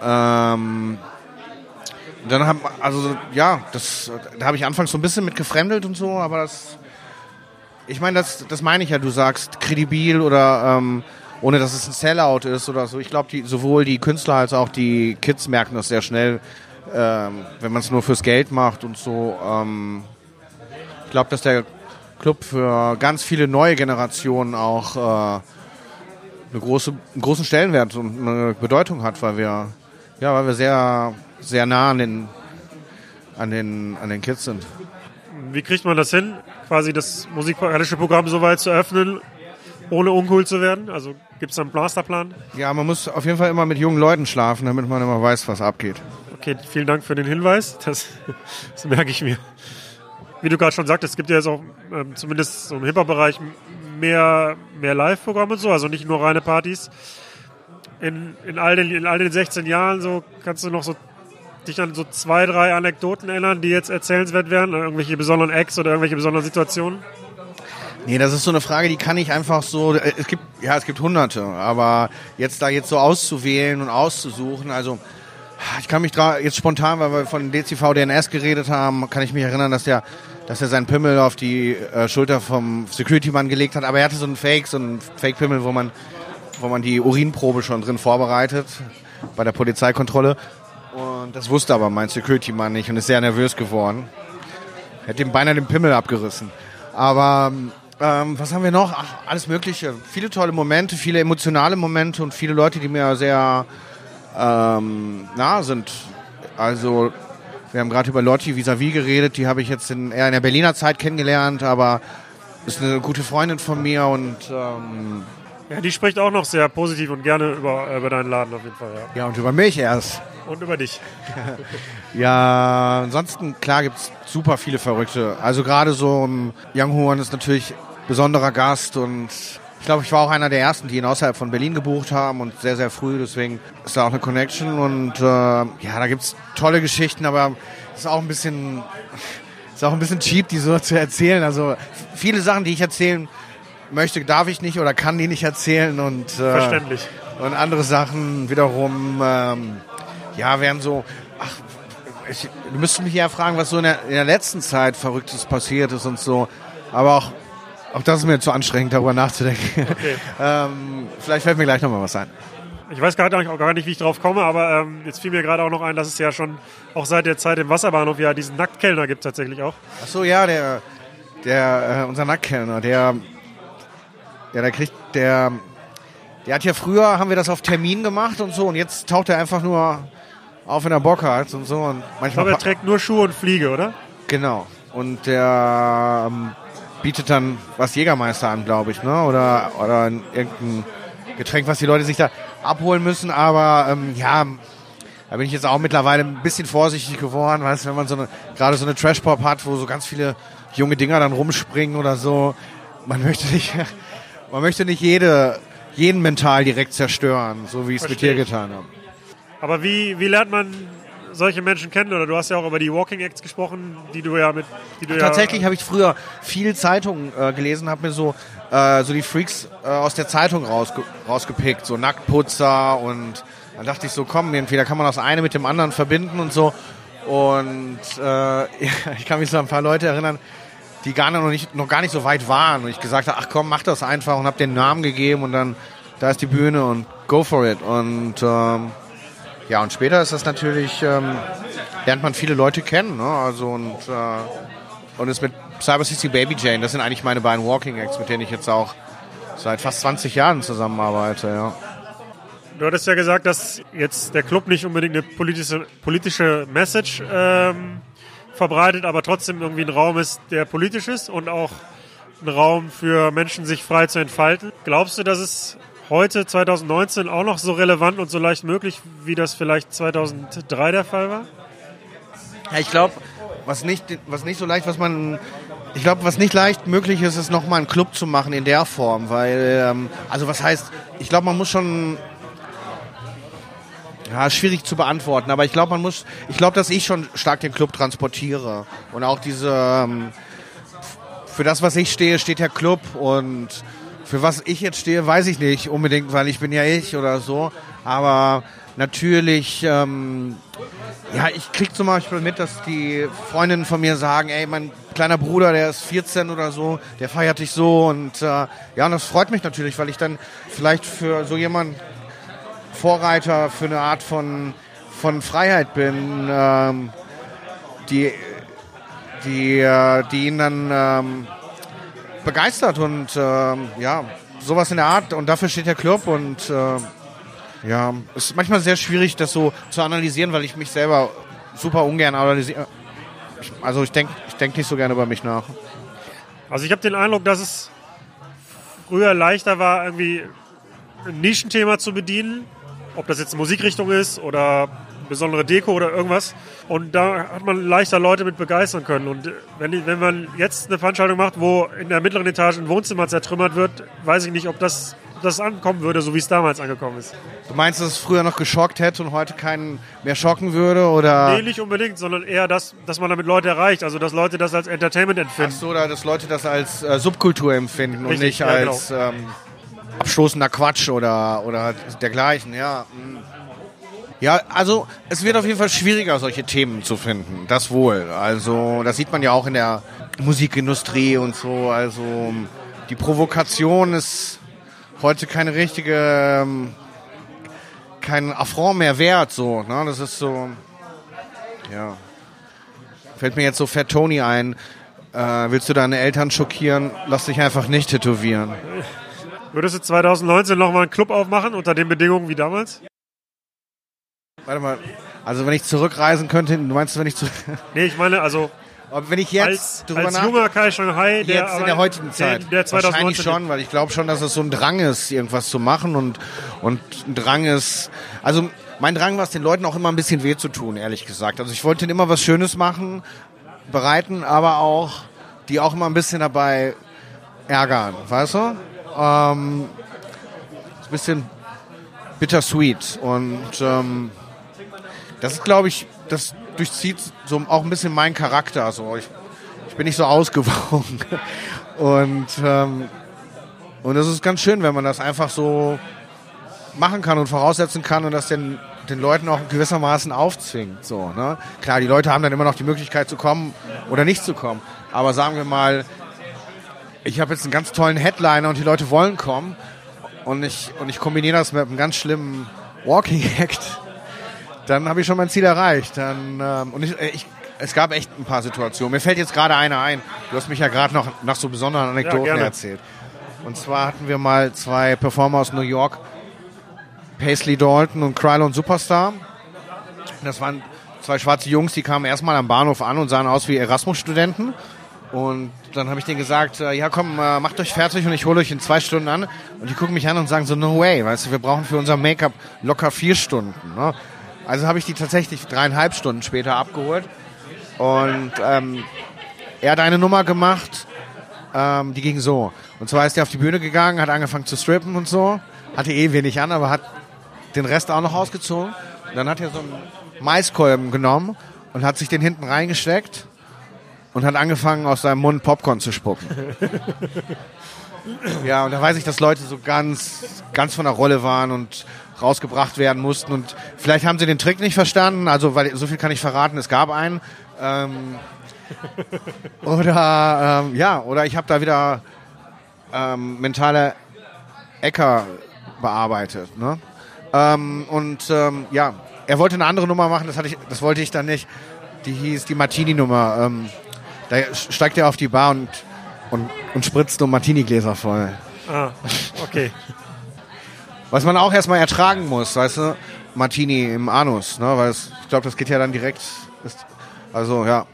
Ähm, dann haben, also ja, das, da habe ich anfangs so ein bisschen mit gefremdelt und so, aber das, ich meine, das, das meine ich ja, du sagst kredibil oder ähm, ohne dass es ein Sellout ist oder so. Ich glaube, sowohl die Künstler als auch die Kids merken das sehr schnell, ähm, wenn man es nur fürs Geld macht und so. Ähm, ich glaube, dass der Club für ganz viele neue Generationen auch äh, eine große, einen großen Stellenwert und eine Bedeutung hat, weil wir, ja, weil wir sehr, sehr nah an den, an den, an den Kids sind. Wie kriegt man das hin, quasi das musikalische Programm so weit zu öffnen, ohne uncool zu werden? Also gibt es da einen Masterplan? Ja, man muss auf jeden Fall immer mit jungen Leuten schlafen, damit man immer weiß, was abgeht. Okay, vielen Dank für den Hinweis. Das, das merke ich mir. Wie du gerade schon sagtest, es gibt ja jetzt auch ähm, zumindest so im Hip-Hop-Bereich mehr, mehr Live-Programme und so, also nicht nur reine Partys. In, in, all den, in all den 16 Jahren so kannst du noch so dich an so zwei, drei Anekdoten erinnern, die jetzt erzählenswert wären? Irgendwelche besonderen Acts oder irgendwelche besonderen Situationen? Nee, das ist so eine Frage, die kann ich einfach so, äh, es gibt, ja, es gibt hunderte, aber jetzt da jetzt so auszuwählen und auszusuchen, also ich kann mich jetzt spontan, weil wir von DCV DNS geredet haben, kann ich mich erinnern, dass der, dass er seinen Pimmel auf die äh, Schulter vom Security-Mann gelegt hat, aber er hatte so einen Fake, so einen Fake-Pimmel, wo man, wo man die Urinprobe schon drin vorbereitet bei der Polizeikontrolle. Und das wusste aber mein Security-Mann nicht und ist sehr nervös geworden. Hätte ihm beinahe den Pimmel abgerissen. Aber ähm, was haben wir noch? Ach, alles Mögliche. Viele tolle Momente, viele emotionale Momente und viele Leute, die mir sehr ähm, nah sind. Also wir haben gerade über Lotti vis-à-vis geredet, die habe ich jetzt in, eher in der Berliner Zeit kennengelernt, aber ist eine gute Freundin von mir und ähm, ja, die spricht auch noch sehr positiv und gerne über, über deinen Laden auf jeden Fall. Ja, ja und über mich erst. Und über dich. ja, ansonsten, klar gibt es super viele Verrückte. Also gerade so ein Young Horn ist natürlich besonderer Gast und ich glaube, ich war auch einer der ersten, die ihn außerhalb von Berlin gebucht haben und sehr, sehr früh. Deswegen ist da auch eine Connection und äh, ja, da gibt es tolle Geschichten, aber es ist auch ein bisschen, ist auch ein bisschen cheap, die so zu erzählen. Also viele Sachen, die ich erzählen möchte, darf ich nicht oder kann die nicht erzählen und äh, verständlich. Und andere Sachen wiederum, ähm, ja, wären so, ach, ich, du müsstest mich ja fragen, was so in der, in der letzten Zeit Verrücktes passiert ist und so. Aber auch auch das ist mir zu anstrengend, darüber nachzudenken. Okay. ähm, vielleicht fällt mir gleich nochmal was ein. Ich weiß gar nicht, auch gar nicht, wie ich drauf komme, aber ähm, jetzt fiel mir gerade auch noch ein, dass es ja schon auch seit der Zeit im Wasserbahnhof ja diesen Nacktkellner gibt tatsächlich auch. Ach so, ja, der, der, äh, unser Nacktkellner, der, ja, der kriegt, der, der hat ja früher, haben wir das auf Termin gemacht und so und jetzt taucht er einfach nur auf in der Bockhart und so und manchmal. Ich glaube, er trägt nur Schuhe und Fliege, oder? Genau. Und der ähm, bietet dann was Jägermeister an, glaube ich, ne? Oder, oder irgendein Getränk, was die Leute sich da abholen müssen. Aber ähm, ja, da bin ich jetzt auch mittlerweile ein bisschen vorsichtig geworden, weißt du, wenn man so eine, gerade so eine Trash-Pop hat, wo so ganz viele junge Dinger dann rumspringen oder so. Man möchte nicht, man möchte nicht jede, jeden mental direkt zerstören, so wie ich es mit dir getan habe. Aber wie, wie lernt man solche Menschen kennen? Oder du hast ja auch über die Walking Acts gesprochen, die du ja mit. Du Tatsächlich ja, habe ich früher viel Zeitungen äh, gelesen, habe mir so, äh, so die Freaks äh, aus der Zeitung rausge rausgepickt, so Nacktputzer und dann dachte ich so, komm, irgendwie, da kann man das eine mit dem anderen verbinden und so. Und äh, ich kann mich so an ein paar Leute erinnern, die gar noch, nicht, noch gar nicht so weit waren. Und ich gesagt habe, ach komm, mach das einfach und habe den Namen gegeben und dann, da ist die Bühne und go for it. Und ähm, ja, und später ist das natürlich, ähm, lernt man viele Leute kennen. Ne? Also und, äh, und ist mit Cyber City Baby Jane, das sind eigentlich meine beiden Walking Acts, mit denen ich jetzt auch seit fast 20 Jahren zusammenarbeite. Ja. Du hattest ja gesagt, dass jetzt der Club nicht unbedingt eine politische, politische Message ähm, verbreitet, aber trotzdem irgendwie ein Raum ist, der politisch ist und auch ein Raum für Menschen, sich frei zu entfalten. Glaubst du, dass es heute 2019 auch noch so relevant und so leicht möglich, wie das vielleicht 2003 der Fall war? Ja, ich glaube, was nicht, was nicht so leicht, was man, ich glaube, was nicht leicht möglich ist, ist nochmal einen Club zu machen in der Form, weil, ähm, also was heißt, ich glaube, man muss schon, ja, schwierig zu beantworten, aber ich glaube, man muss, ich glaube, dass ich schon stark den Club transportiere und auch diese, ähm, für das, was ich stehe, steht der Club und für was ich jetzt stehe, weiß ich nicht unbedingt, weil ich bin ja ich oder so. Aber natürlich ähm, Ja, ich krieg zum Beispiel mit, dass die Freundinnen von mir sagen, ey, mein kleiner Bruder, der ist 14 oder so, der feiert dich so und äh, ja, und das freut mich natürlich, weil ich dann vielleicht für so jemand Vorreiter für eine Art von, von Freiheit bin, ähm, die, die, äh, die ihn dann ähm, begeistert und ähm, ja, sowas in der Art und dafür steht der Club und äh, ja, es ist manchmal sehr schwierig, das so zu analysieren, weil ich mich selber super ungern analysiere. Ich, also ich denke ich denk nicht so gerne über mich nach. Also ich habe den Eindruck, dass es früher leichter war, irgendwie ein Nischenthema zu bedienen, ob das jetzt Musikrichtung ist oder besondere Deko oder irgendwas. Und da hat man leichter Leute mit begeistern können. Und wenn, wenn man jetzt eine Veranstaltung macht, wo in der mittleren Etage ein Wohnzimmer zertrümmert wird, weiß ich nicht, ob das, das ankommen würde, so wie es damals angekommen ist. Du meinst, dass es früher noch geschockt hätte und heute keinen mehr schocken würde? Oder? Nee, nicht unbedingt, sondern eher, dass, dass man damit Leute erreicht. Also, dass Leute das als Entertainment empfinden. Ach so, oder dass Leute das als äh, Subkultur empfinden und Richtig, nicht ja, als ähm, abstoßender Quatsch oder, oder dergleichen, ja. mm. Ja, also es wird auf jeden Fall schwieriger, solche Themen zu finden. Das wohl. Also das sieht man ja auch in der Musikindustrie und so. Also die Provokation ist heute keine richtige, ähm, kein Affront mehr wert. So, ne? Das ist so, ja. Fällt mir jetzt so Fat Tony ein. Äh, willst du deine Eltern schockieren? Lass dich einfach nicht tätowieren. Würdest du 2019 nochmal einen Club aufmachen unter den Bedingungen wie damals? Warte mal. Also wenn ich zurückreisen könnte, du meinst, wenn ich zurück, Nee, ich meine, also aber wenn ich jetzt als, als junger Kai Shanghai, der jetzt in der heutigen Zeit, der, der 2019 wahrscheinlich schon, weil ich glaube schon, dass es so ein Drang ist, irgendwas zu machen und und ein Drang ist, also mein Drang war es den Leuten auch immer ein bisschen weh zu tun, ehrlich gesagt. Also ich wollte ihnen immer was Schönes machen, bereiten, aber auch die auch immer ein bisschen dabei ärgern, weißt du? Ähm, ein bisschen bittersweet und ähm, das ist, glaube ich, das durchzieht so auch ein bisschen meinen Charakter. So. Ich, ich bin nicht so ausgewogen. Und, ähm, und das ist ganz schön, wenn man das einfach so machen kann und voraussetzen kann und das den, den Leuten auch gewissermaßen aufzwingt. So, ne? Klar, die Leute haben dann immer noch die Möglichkeit zu kommen oder nicht zu kommen. Aber sagen wir mal, ich habe jetzt einen ganz tollen Headliner und die Leute wollen kommen und ich, und ich kombiniere das mit einem ganz schlimmen Walking Act dann habe ich schon mein Ziel erreicht. Dann, ähm, und ich, äh, ich, es gab echt ein paar Situationen. Mir fällt jetzt gerade eine ein. Du hast mich ja gerade noch nach so besonderen Anekdoten gerne. erzählt. Und zwar hatten wir mal zwei Performer aus New York, Paisley Dalton und Krylon Superstar. Das waren zwei schwarze Jungs, die kamen erstmal am Bahnhof an und sahen aus wie Erasmus-Studenten. Und dann habe ich denen gesagt, äh, ja komm, äh, macht euch fertig und ich hole euch in zwei Stunden an. Und die gucken mich an und sagen so, no way, weißt du, wir brauchen für unser Make-up locker vier Stunden. Ne? Also habe ich die tatsächlich dreieinhalb Stunden später abgeholt. Und ähm, er hat eine Nummer gemacht, ähm, die ging so. Und zwar ist er auf die Bühne gegangen, hat angefangen zu strippen und so. Hatte eh wenig an, aber hat den Rest auch noch ausgezogen. Und dann hat er so einen Maiskolben genommen und hat sich den hinten reingesteckt und hat angefangen, aus seinem Mund Popcorn zu spucken. ja, und da weiß ich, dass Leute so ganz, ganz von der Rolle waren und rausgebracht werden mussten. Und vielleicht haben sie den Trick nicht verstanden, also weil so viel kann ich verraten, es gab einen. Ähm, oder ähm, ja, oder ich habe da wieder ähm, mentale Äcker bearbeitet. Ne? Ähm, und ähm, ja, er wollte eine andere Nummer machen, das, hatte ich, das wollte ich dann nicht. Die hieß die Martini-Nummer. Ähm, da steigt er auf die Bar und, und, und spritzt so Martini-Gläser voll. Ah, okay. Was man auch erstmal ertragen muss, weißt du? Martini im Anus, ne? Weil es, ich glaube, das geht ja dann direkt. Ist, also, ja.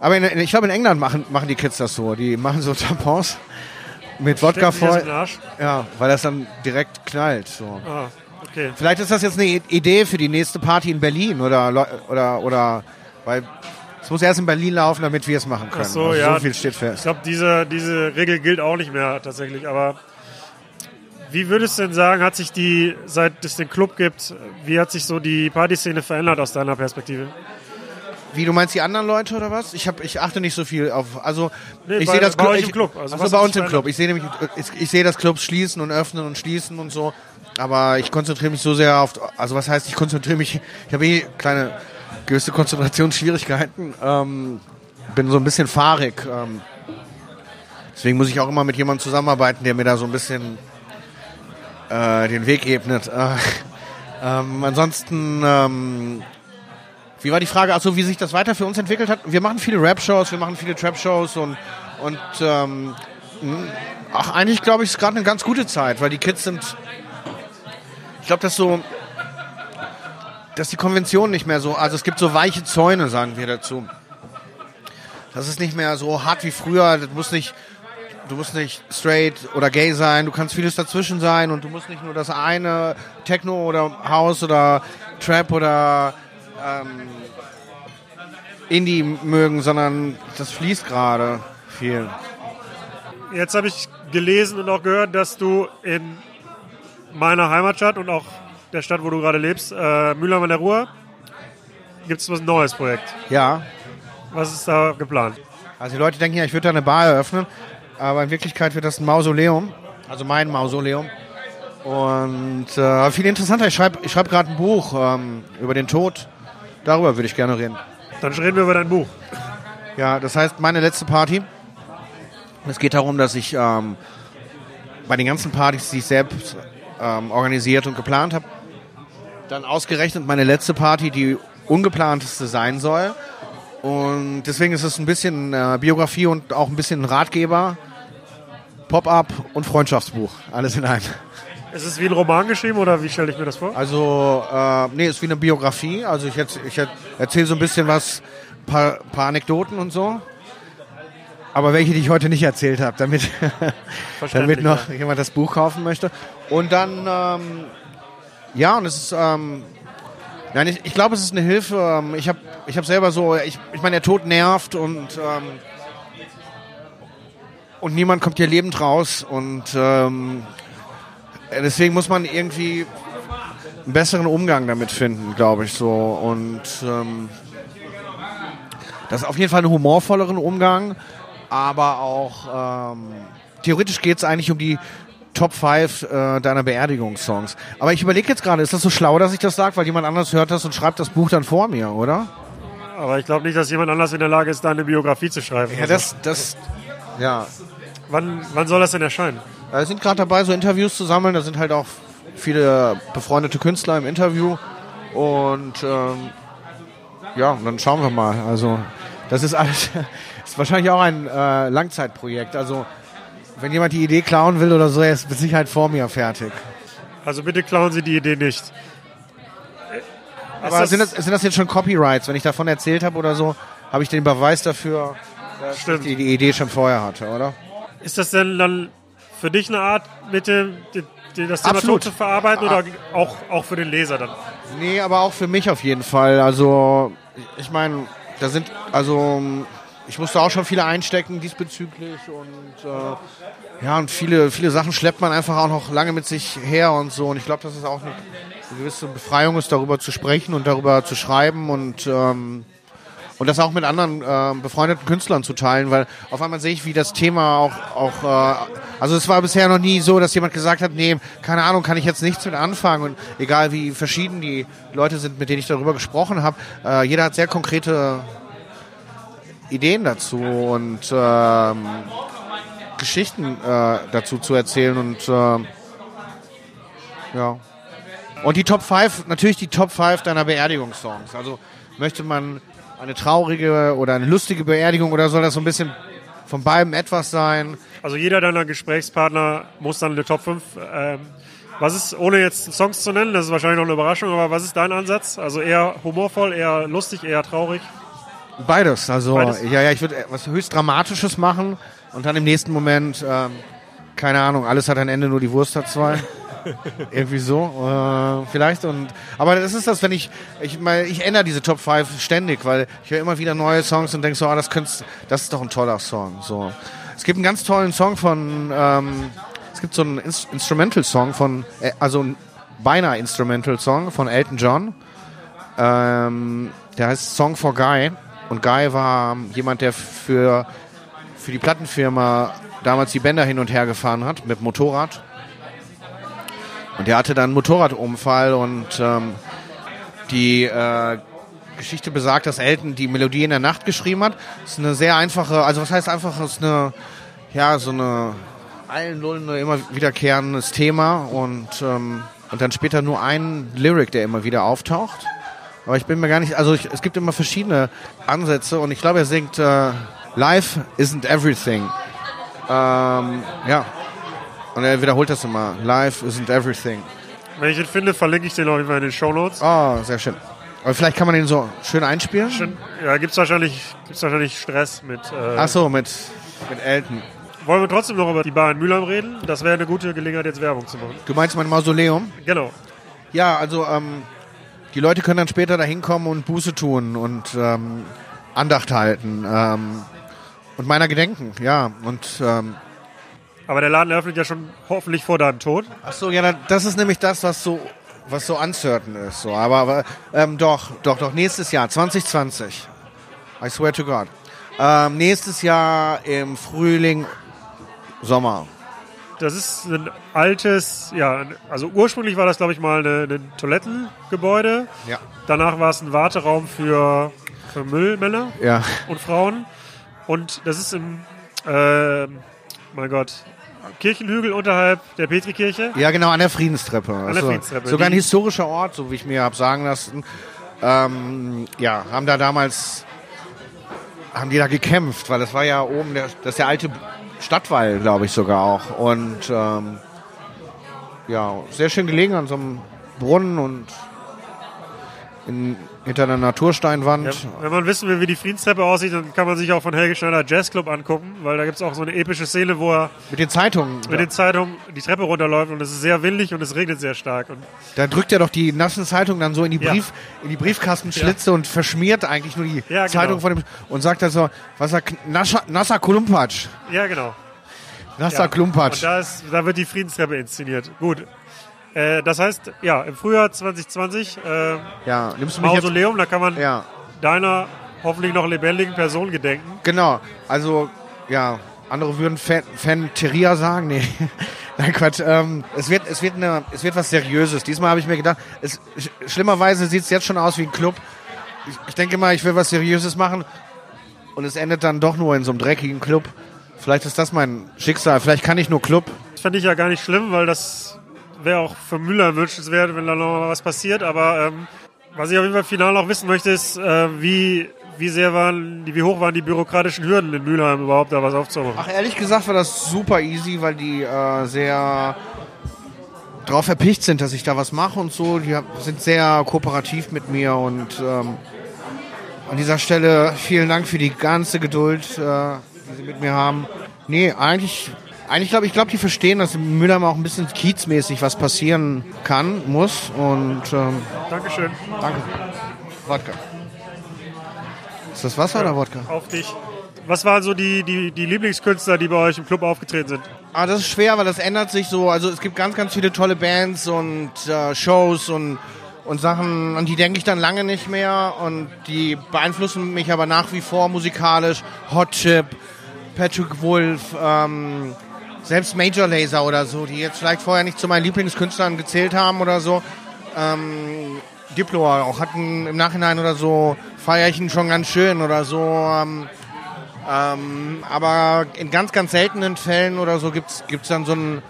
Aber in, ich glaube, in England machen, machen die Kids das so. Die machen so Tampons mit Wodka Stecken in voll. Ja, weil das dann direkt knallt. So. Ah, okay. Vielleicht ist das jetzt eine Idee für die nächste Party in Berlin oder oder oder weil es muss erst in Berlin laufen, damit wir es machen können. Ach so, also ja. so viel steht Ich fest. glaube, diese, diese Regel gilt auch nicht mehr tatsächlich. Aber wie würdest du denn sagen, hat sich die, seit es den Club gibt, wie hat sich so die Partyszene verändert aus deiner Perspektive? Wie du meinst die anderen Leute oder was? Ich habe ich achte nicht so viel auf also Nee, ich sehe das bei euch im Club. Also also bei uns im Club. Ich sehe nämlich ich, ich sehe das Clubs schließen und öffnen und schließen und so, aber ich konzentriere mich so sehr auf also was heißt ich konzentriere mich ich habe eh kleine gewisse Konzentrationsschwierigkeiten. Ähm, bin so ein bisschen fahrig. Ähm, deswegen muss ich auch immer mit jemandem zusammenarbeiten, der mir da so ein bisschen äh, den Weg ebnet. Äh, ähm, ansonsten, ähm, wie war die Frage, also wie sich das weiter für uns entwickelt hat? Wir machen viele Rap-Shows, wir machen viele Trap-Shows und, und ähm, ach, eigentlich glaube ich, ist gerade eine ganz gute Zeit, weil die Kids sind, ich glaube, dass so, dass die Konvention nicht mehr so, also es gibt so weiche Zäune, sagen wir dazu. Das ist nicht mehr so hart wie früher, das muss nicht, du musst nicht straight oder gay sein, du kannst vieles dazwischen sein und du musst nicht nur das eine Techno oder House oder Trap oder ähm, Indie mögen, sondern das fließt gerade viel. Jetzt habe ich gelesen und auch gehört, dass du in meiner Heimatstadt und auch der Stadt, wo du gerade lebst, äh, Mülheim an der Ruhr, gibt es was neues Projekt. Ja. Was ist da geplant? Also die Leute denken ja, ich würde da eine Bar eröffnen, aber in Wirklichkeit wird das ein Mausoleum, also mein Mausoleum. Und äh, viel interessanter, ich schreibe ich schreib gerade ein Buch ähm, über den Tod. Darüber würde ich gerne reden. Dann reden wir über dein Buch. Ja, das heißt, meine letzte Party. Es geht darum, dass ich ähm, bei den ganzen Partys, die ich selbst ähm, organisiert und geplant habe, dann ausgerechnet meine letzte Party die ungeplanteste sein soll. Und deswegen ist es ein bisschen äh, Biografie und auch ein bisschen Ratgeber, Pop-up und Freundschaftsbuch. Alles in einem. Ist es wie ein Roman geschrieben oder wie stelle ich mir das vor? Also, äh, nee, ist wie eine Biografie. Also ich, ich erzähle so ein bisschen was, paar, paar Anekdoten und so. Aber welche, die ich heute nicht erzählt habe, damit, damit noch ja. jemand das Buch kaufen möchte. Und dann, ähm, ja, und es ist, ähm, nein, ich, ich glaube, es ist eine Hilfe. Ähm, ich habe ich hab selber so, ich, ich meine, der Tod nervt und, ähm, und niemand kommt hier lebend raus. Und ähm, deswegen muss man irgendwie einen besseren Umgang damit finden, glaube ich so. Und ähm, das ist auf jeden Fall einen humorvolleren Umgang aber auch ähm, theoretisch geht es eigentlich um die Top 5 äh, deiner Beerdigungssongs. Aber ich überlege jetzt gerade, ist das so schlau, dass ich das sage, weil jemand anders hört das und schreibt das Buch dann vor mir, oder? Aber ich glaube nicht, dass jemand anders in der Lage ist, da eine Biografie zu schreiben. Ja, das, das, ja. Wann, wann soll das denn erscheinen? Wir sind gerade dabei, so Interviews zu sammeln. Da sind halt auch viele befreundete Künstler im Interview. Und ähm, ja, dann schauen wir mal. Also, das ist alles, ist wahrscheinlich auch ein äh, Langzeitprojekt. Also wenn jemand die Idee klauen will oder so, er ist mit Sicherheit vor mir fertig. Also bitte klauen Sie die Idee nicht. Aber sind das, sind das jetzt schon Copyrights? Wenn ich davon erzählt habe oder so, habe ich den Beweis dafür, dass Stimmt. ich die, Idee schon vorher hatte, oder? Ist das denn dann für dich eine Art, mit dem, das Thema Absolut. Tod zu verarbeiten oder auch, auch für den Leser dann? Nee, aber auch für mich auf jeden Fall. Also, ich meine, da sind, also ich musste auch schon viele einstecken diesbezüglich und äh, ja, und viele, viele Sachen schleppt man einfach auch noch lange mit sich her und so. Und ich glaube, dass es auch eine, eine, gewisse Befreiung ist, darüber zu sprechen und darüber zu schreiben und ähm, und das auch mit anderen äh, befreundeten Künstlern zu teilen, weil auf einmal sehe ich, wie das Thema auch, auch äh, also es war bisher noch nie so, dass jemand gesagt hat, nee, keine Ahnung, kann ich jetzt nichts mit anfangen und egal wie verschieden die Leute sind, mit denen ich darüber gesprochen habe, äh, jeder hat sehr konkrete Ideen dazu und ähm, Geschichten äh, dazu zu erzählen und äh, ja. Und die Top 5, natürlich die Top 5 deiner Beerdigungssongs. Also möchte man eine traurige oder eine lustige Beerdigung oder soll das so ein bisschen von beidem etwas sein? Also jeder deiner Gesprächspartner muss dann eine Top 5. Ähm, was ist, ohne jetzt Songs zu nennen, das ist wahrscheinlich noch eine Überraschung, aber was ist dein Ansatz? Also eher humorvoll, eher lustig, eher traurig? Beides. Also, Beides? ja, ja, ich würde was höchst Dramatisches machen und dann im nächsten Moment, ähm, keine Ahnung, alles hat ein Ende, nur die Wurst hat zwei. Irgendwie so, äh, vielleicht. Und, aber das ist das, wenn ich, ich meine, ich ändere diese Top 5 ständig, weil ich höre immer wieder neue Songs und denke so, ah, das, das ist doch ein toller Song. So. Es gibt einen ganz tollen Song von, ähm, es gibt so einen Inst Instrumental-Song von, äh, also ein beinahe Instrumental-Song von Elton John. Ähm, der heißt Song for Guy. Und Guy war jemand, der für, für die Plattenfirma damals die Bänder hin und her gefahren hat mit Motorrad. Und der hatte dann einen Motorradunfall und ähm, die, äh, Geschichte besagt, dass Elton die Melodie in der Nacht geschrieben hat. Das ist eine sehr einfache, also was heißt einfach, ist eine, ja, so eine allen Nullen immer wiederkehrendes Thema und, ähm, und dann später nur ein Lyric, der immer wieder auftaucht. Aber ich bin mir gar nicht, also ich, es gibt immer verschiedene Ansätze und ich glaube, er singt äh, Life isn't everything. Ähm, ja. Und er wiederholt das immer. Life isn't everything. Wenn ich ihn finde, verlinke ich den auf jeden Fall in den Show Notes. Oh, sehr schön. Aber vielleicht kann man den so schön einspielen? Schön. Ja, gibt's wahrscheinlich, gibt's wahrscheinlich Stress mit. Äh, Ach so, mit, mit Elton. Wollen wir trotzdem noch über die Bar in Mülheim reden? Das wäre eine gute Gelegenheit, jetzt Werbung zu machen. Du meinst mein Mausoleum? Genau. Ja, also ähm, die Leute können dann später da hinkommen und Buße tun und ähm, Andacht halten ähm, und meiner gedenken, ja. Und ähm, Aber der Laden eröffnet ja schon hoffentlich vor deinem Tod. ach so, ja, da- das ist nämlich das, was so was so uncertain ist. So, aber, aber ähm, doch, doch, doch nächstes Jahr 2020. I swear to God. Ähm, nächstes Jahr im Frühling, Sommer. Das ist ein altes, ja, also ursprünglich war das, glaube ich, mal ein Toilettengebäude. Ja. Danach war es ein Warteraum für, für Müllmänner Ja. und Frauen. Und das ist im, äh, mein Gott, Kirchenhügel unterhalb der Petrikirche. Ja, genau, an der Friedenstreppe. An der Friedenstreppe. Sogar ein historischer Ort, so wie ich mir habe sagen lassen. Ähm, ja, haben da damals, haben die da gekämpft, weil das war ja oben, der, das ist der alte Stadtwall, glaube ich sogar auch. Und ähm, ja, sehr schön gelegen an so einem Brunnen und in, hinter einer Natursteinwand. Ja, wenn man wissen will, wie die Friedenstreppe aussieht, dann kann man sich auch von Helge Schneider Jazzclub angucken, weil da gibt es auch so eine epische Szene, wo er Mit den Zeitungen. mit den Zeitungen die Treppe runterläuft und es ist sehr windig und es regnet sehr stark. Und Da drückt er doch die nassen Zeitungen dann so in die, Ja. Brief, in die Briefkastenschlitze und verschmiert eigentlich nur die Ja, genau. Zeitung von dem und sagt dann so, was er, nasser, nasser Klumpatsch. ja, genau. Nasser Ja. Klumpatsch. Und da, ist, da wird die Friedenstreppe inszeniert. Gut. Äh, das heißt, ja, im Frühjahr 2020 äh, Ja, nimmst du mich jetzt? Mausoleum, da kann man Ja, deiner hoffentlich noch lebendigen Person gedenken. genau. Also, ja, andere würden Fan, Fanteria sagen. Nee. Nein, Quatsch. Ähm, es, wird, es, wird eine, es wird was Seriöses. Diesmal habe ich mir gedacht, es, sch- schlimmerweise sieht es jetzt schon aus wie ein Club. Ich, ich denke mal, ich will was Seriöses machen und es endet dann doch nur in so einem dreckigen Club. Vielleicht ist das mein Schicksal. Vielleicht kann ich nur Club. Das fände ich ja gar nicht schlimm, weil das wäre auch für Müller wünschenswert, wenn da noch mal was passiert. Aber ähm, was ich auf jeden Fall final noch wissen möchte, ist, äh, wie, wie sehr waren, wie hoch waren die bürokratischen Hürden in Mülheim überhaupt da was aufzumachen? Ach, ehrlich gesagt war das super easy, weil die äh, sehr drauf verpicht sind, dass ich da was mache und so. Die sind sehr kooperativ mit mir und ähm, an dieser Stelle vielen Dank für die ganze Geduld, äh, die sie mit mir haben. Nee, eigentlich, eigentlich glaube ich, glaube, die verstehen, dass in Mülheim auch ein bisschen kiezmäßig was passieren kann, muss und ähm, Dankeschön. danke. Wodka. Ist das Wasser oder Wodka? Auf dich. Was waren so die, die, die Lieblingskünstler, die bei euch im Club aufgetreten sind? Ah, das ist schwer, weil das ändert sich so. Also es gibt ganz, ganz viele tolle Bands und äh, Shows und, und Sachen, an die denke ich dann lange nicht mehr und die beeinflussen mich aber nach wie vor musikalisch. Hot Chip, Patrick Wolf, ähm, selbst Major Laser oder so, die jetzt vielleicht vorher nicht zu meinen Lieblingskünstlern gezählt haben oder so. Ähm, Diplo auch hatten im Nachhinein oder so, feiere ich ihn schon ganz schön oder so. Ähm, ähm, aber in ganz, ganz seltenen Fällen oder so gibt's gibt's dann so einen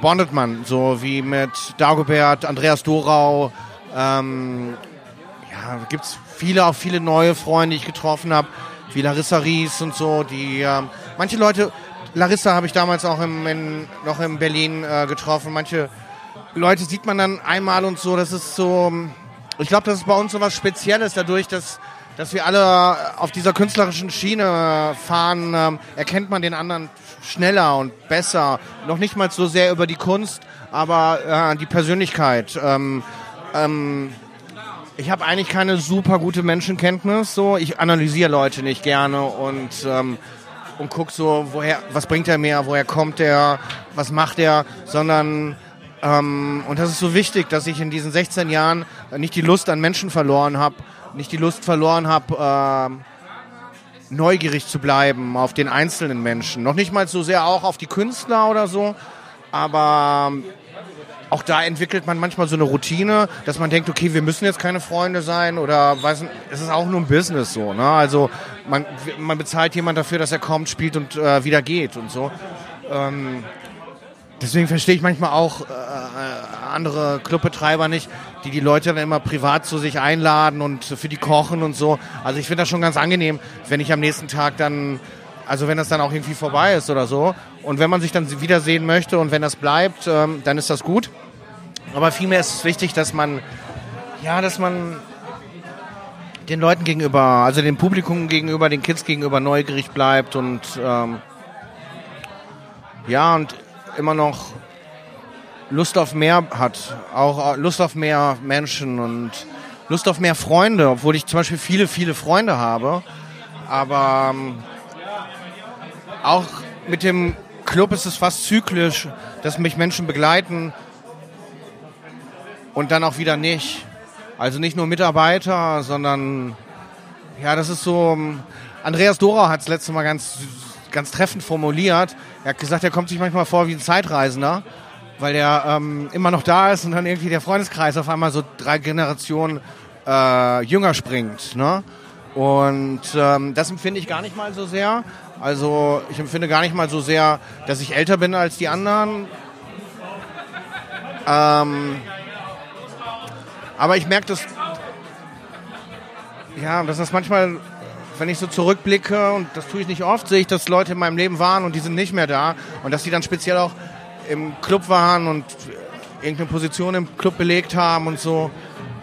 Bonded-Mann, so wie mit Dagobert, Andreas Dorau. Ähm, ja, gibt's viele, auch viele neue Freunde, die ich getroffen habe, wie Larissa Ries und so. Die ähm, manche Leute, Larissa habe ich damals auch im, in, noch in Berlin äh, getroffen. Manche Leute sieht man dann einmal und so. Das ist so. Ich glaube, das ist bei uns so was Spezielles, dadurch, dass dass wir alle auf dieser künstlerischen Schiene fahren, ähm, erkennt man den anderen schneller und besser. Noch nicht mal so sehr über die Kunst, aber äh, die Persönlichkeit. Ähm, ähm, ich habe eigentlich keine super gute Menschenkenntnis. So, ich analysiere Leute nicht gerne und ähm, und guck so, woher, was bringt er mir, woher kommt er, was macht er, sondern ähm, und das ist so wichtig, dass ich in diesen 16 Jahren nicht die Lust an Menschen verloren habe, nicht die Lust verloren habe, ähm, neugierig zu bleiben auf den einzelnen Menschen. Noch nicht mal so sehr auch auf die Künstler oder so, Aber auch da entwickelt man manchmal so eine Routine, dass man denkt, okay, wir müssen jetzt keine Freunde sein oder weiß nicht, es ist auch nur ein Business so. Ne? Also man, man bezahlt jemand dafür, dass er kommt, spielt und äh, wieder geht und so. Ähm, deswegen verstehe ich manchmal auch äh, andere Clubbetreiber nicht, die die Leute dann immer privat zu sich einladen und für die kochen und so. Also ich finde das schon ganz angenehm, wenn ich am nächsten Tag dann, also wenn das dann auch irgendwie vorbei ist oder so. Und wenn man sich dann wiedersehen möchte und wenn das bleibt, ähm, dann ist das gut. Aber vielmehr ist es wichtig, dass man, ja, dass man den Leuten gegenüber, also dem Publikum gegenüber, den Kids gegenüber neugierig bleibt und ähm, ja, und immer noch Lust auf mehr hat. Auch Lust auf mehr Menschen und Lust auf mehr Freunde, obwohl ich zum Beispiel viele, viele Freunde habe. Aber ähm, auch mit dem Club ist es fast zyklisch, dass mich Menschen begleiten und dann auch wieder nicht. Also nicht nur Mitarbeiter, sondern ja, das ist so. Ähm, Andreas Dora hat es letztes Mal ganz, ganz treffend formuliert. Er hat gesagt, er kommt sich manchmal vor wie ein Zeitreisender, weil er ähm, immer noch da ist und dann irgendwie der Freundeskreis auf einmal so drei Generationen äh, jünger springt. Ne? Und ähm, das empfinde ich gar nicht mal so sehr. Also ich empfinde gar nicht mal so sehr, dass ich älter bin als die anderen. Ähm, aber ich merke das, ja, dass das manchmal, wenn ich so zurückblicke, und das tue ich nicht oft, sehe ich, dass Leute in meinem Leben waren und die sind nicht mehr da. Und dass die dann speziell auch im Club waren und irgendeine Position im Club belegt haben und so.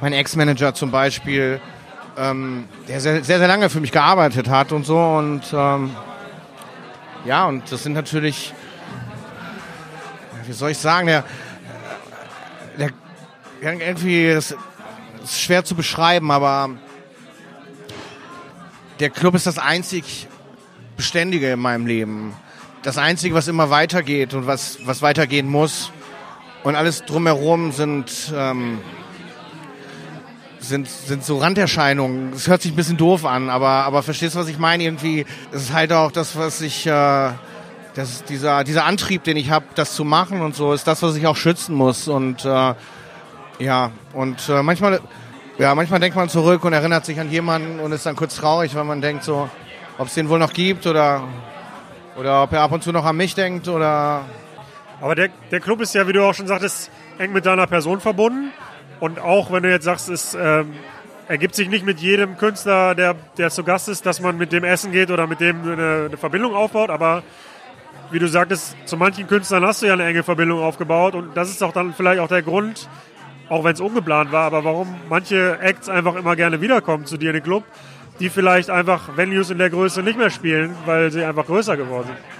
Mein Ex-Manager zum Beispiel, ähm, der sehr, sehr, sehr lange für mich gearbeitet hat und so. Und ähm, ja, und das sind natürlich, wie soll ich sagen, der, der irgendwie, das ist schwer zu beschreiben, aber der Club ist das einzig Beständige in meinem Leben. Das Einzige, was immer weitergeht und was, was weitergehen muss. Und alles drumherum sind, ähm, sind, sind so Randerscheinungen. Es hört sich ein bisschen doof an, aber, aber verstehst du, was ich meine? Irgendwie, es ist halt auch das, was ich, äh, das, dieser, dieser Antrieb, den ich habe, das zu machen und so, ist das, was ich auch schützen muss. Und äh, ja, und äh, manchmal, ja, manchmal denkt man zurück und erinnert sich an jemanden und ist dann kurz traurig, weil man denkt so, ob es den wohl noch gibt oder, oder ob er ab und zu noch an mich denkt oder. Aber der, der Club ist ja, wie du auch schon sagtest, eng mit deiner Person verbunden. Und auch wenn du jetzt sagst, es ähm, ergibt sich nicht mit jedem Künstler, der, der zu Gast ist, dass man mit dem essen geht oder mit dem eine, eine Verbindung aufbaut, aber wie du sagtest, zu manchen Künstlern hast du ja eine enge Verbindung aufgebaut und das ist doch dann vielleicht auch der Grund, auch wenn es ungeplant war, aber warum manche Acts einfach immer gerne wiederkommen zu dir in den Club, die vielleicht einfach Venues in der Größe nicht mehr spielen, weil sie einfach größer geworden sind.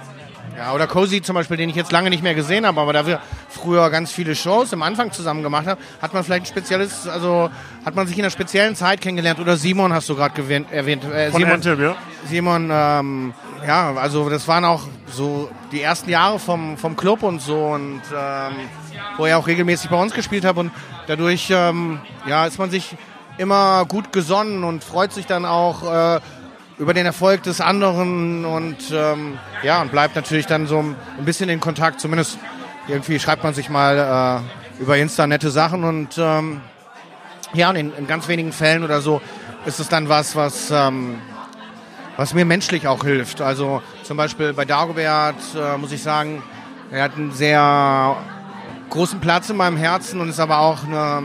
Ja, oder Cozy zum Beispiel, den ich jetzt lange nicht mehr gesehen habe, aber da wir früher ganz viele Shows am Anfang zusammen gemacht haben, hat man vielleicht ein spezielles, also hat man sich in einer speziellen Zeit kennengelernt. Oder Simon hast du gerade erwähnt. Äh, Von Simon, Anthem, ja. Simon, ähm, ja, also das waren auch so die ersten Jahre vom, vom Club und so und ähm, wo er auch regelmäßig bei uns gespielt hat und dadurch ähm, ja, ist man sich immer gut gesonnen und freut sich dann auch äh, über den Erfolg des anderen und ähm, ja, und bleibt natürlich dann so ein bisschen in Kontakt. Zumindest irgendwie schreibt man sich mal äh, über Insta nette Sachen und ähm, ja, und in, in, ganz wenigen Fällen oder so ist es dann was, was, ähm, was mir menschlich auch hilft. Also zum Beispiel bei Dagobert äh, muss ich sagen, er hat einen sehr großen Platz in meinem Herzen und ist aber auch eine,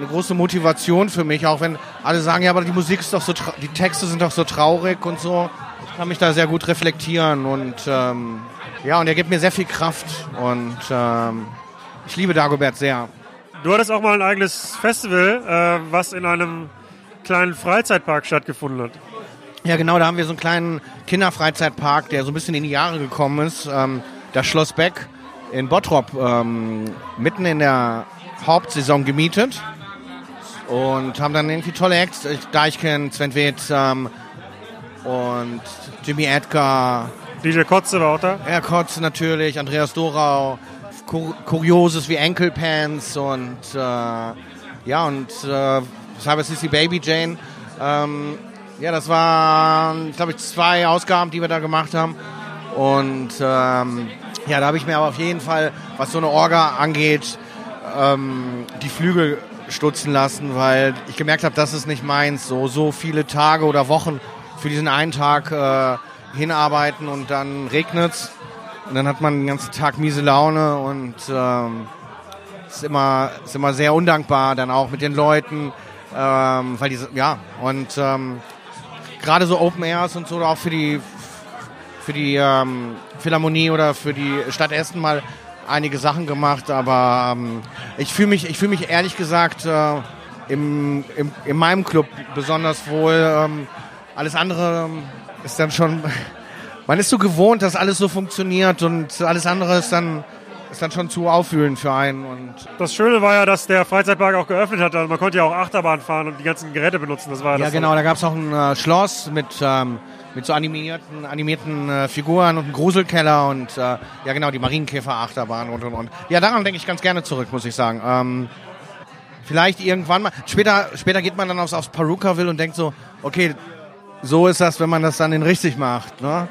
eine große Motivation für mich, auch wenn alle sagen, ja, aber die Musik ist doch so, die Texte sind doch so traurig und so. Ich kann mich da sehr gut reflektieren und ähm, ja, und er gibt mir sehr viel Kraft und ähm, ich liebe Dagobert sehr. Du hattest auch mal ein eigenes Festival, äh, was in einem kleinen Freizeitpark stattgefunden hat. Ja, genau, da haben wir so einen kleinen Kinderfreizeitpark, der so ein bisschen in die Jahre gekommen ist. Ähm, das Schloss Beck in Bottrop ähm, mitten in der Hauptsaison gemietet und haben dann irgendwie tolle Acts. Deichkind, Sven Witt ähm, und Jimmy Edgar. DJ Kotze war auch da? Ja, Kotze natürlich, Andreas Dorau, Kur Kurioses wie Pants und äh, ja, und äh, Cyber Sissy Baby Jane. Ähm, ja, das waren, glaube ich, zwei Ausgaben, die wir da gemacht haben. Und ähm, Ja, da habe ich mir aber auf jeden Fall, was so eine Orga angeht, ähm, die Flügel stutzen lassen, weil ich gemerkt habe, das ist nicht meins. So, so viele Tage oder Wochen für diesen einen Tag äh, hinarbeiten und dann regnet's und dann hat man den ganzen Tag miese Laune und ähm, ist immer ist immer sehr undankbar dann auch mit den Leuten, ähm, weil diese ja und ähm, gerade so Open Airs und so auch für die für die ähm, Philharmonie oder für die Stadt Essen mal einige Sachen gemacht, aber ähm, ich fühle mich, ich fühle mich ehrlich gesagt äh, im, im, in meinem Club besonders wohl. Ähm, alles andere ähm, ist dann schon, man ist so gewohnt, dass alles so funktioniert und alles andere ist dann ist dann schon zu auffühlend für einen. Und das Schöne war ja, dass der Freizeitpark auch geöffnet hat. Also man konnte ja auch Achterbahn fahren und die ganzen Geräte benutzen. Das war ja das genau, da gab es auch ein äh, Schloss mit ähm, mit so animierten, animierten äh, Figuren und einem Gruselkeller und äh, ja genau, die Marienkäfer-Achterbahn und und und. Ja, daran denke ich ganz gerne zurück, muss ich sagen. Ähm, vielleicht irgendwann mal. Später, später geht man dann aufs, aufs Perukaville und denkt so, okay, so ist das, wenn man das dann in richtig macht. Ne?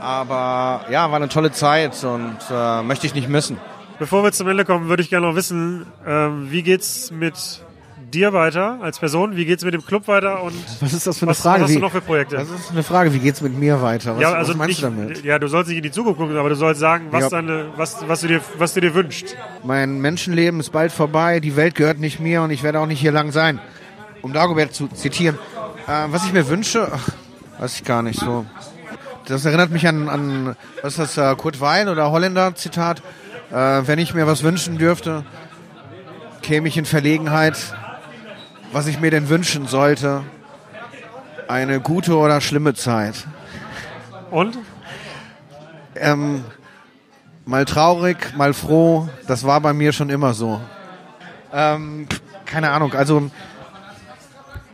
Aber ja, war eine tolle Zeit und äh, möchte ich nicht missen. Bevor wir zum Ende kommen, würde ich gerne noch wissen, ähm, wie geht's mit dir weiter als Person? Wie geht's mit dem Club weiter? Und was ist das für eine was, Frage? Was hast du noch für Projekte? Das ist eine Frage. Wie geht's mit mir weiter? Was, ja, also was meinst nicht, du damit? Ja, du sollst nicht in die Zukunft gucken, aber du sollst sagen, was, Ja. deine, was, was, du dir, was du dir wünschst. Mein Menschenleben ist bald vorbei. Die Welt gehört nicht mir und ich werde auch nicht hier lang sein. Um Dagobert zu zitieren. Äh, was ich mir wünsche, ach, weiß ich gar nicht so. Das erinnert mich an, an was ist das, äh, Kurt Weil oder Holländer Zitat. Äh, wenn ich mir was wünschen dürfte, käme ich in Verlegenheit, was ich mir denn wünschen sollte. Eine gute oder schlimme Zeit. Und? Ähm, mal traurig, mal froh. Das war bei mir schon immer so. Ähm, keine Ahnung. Also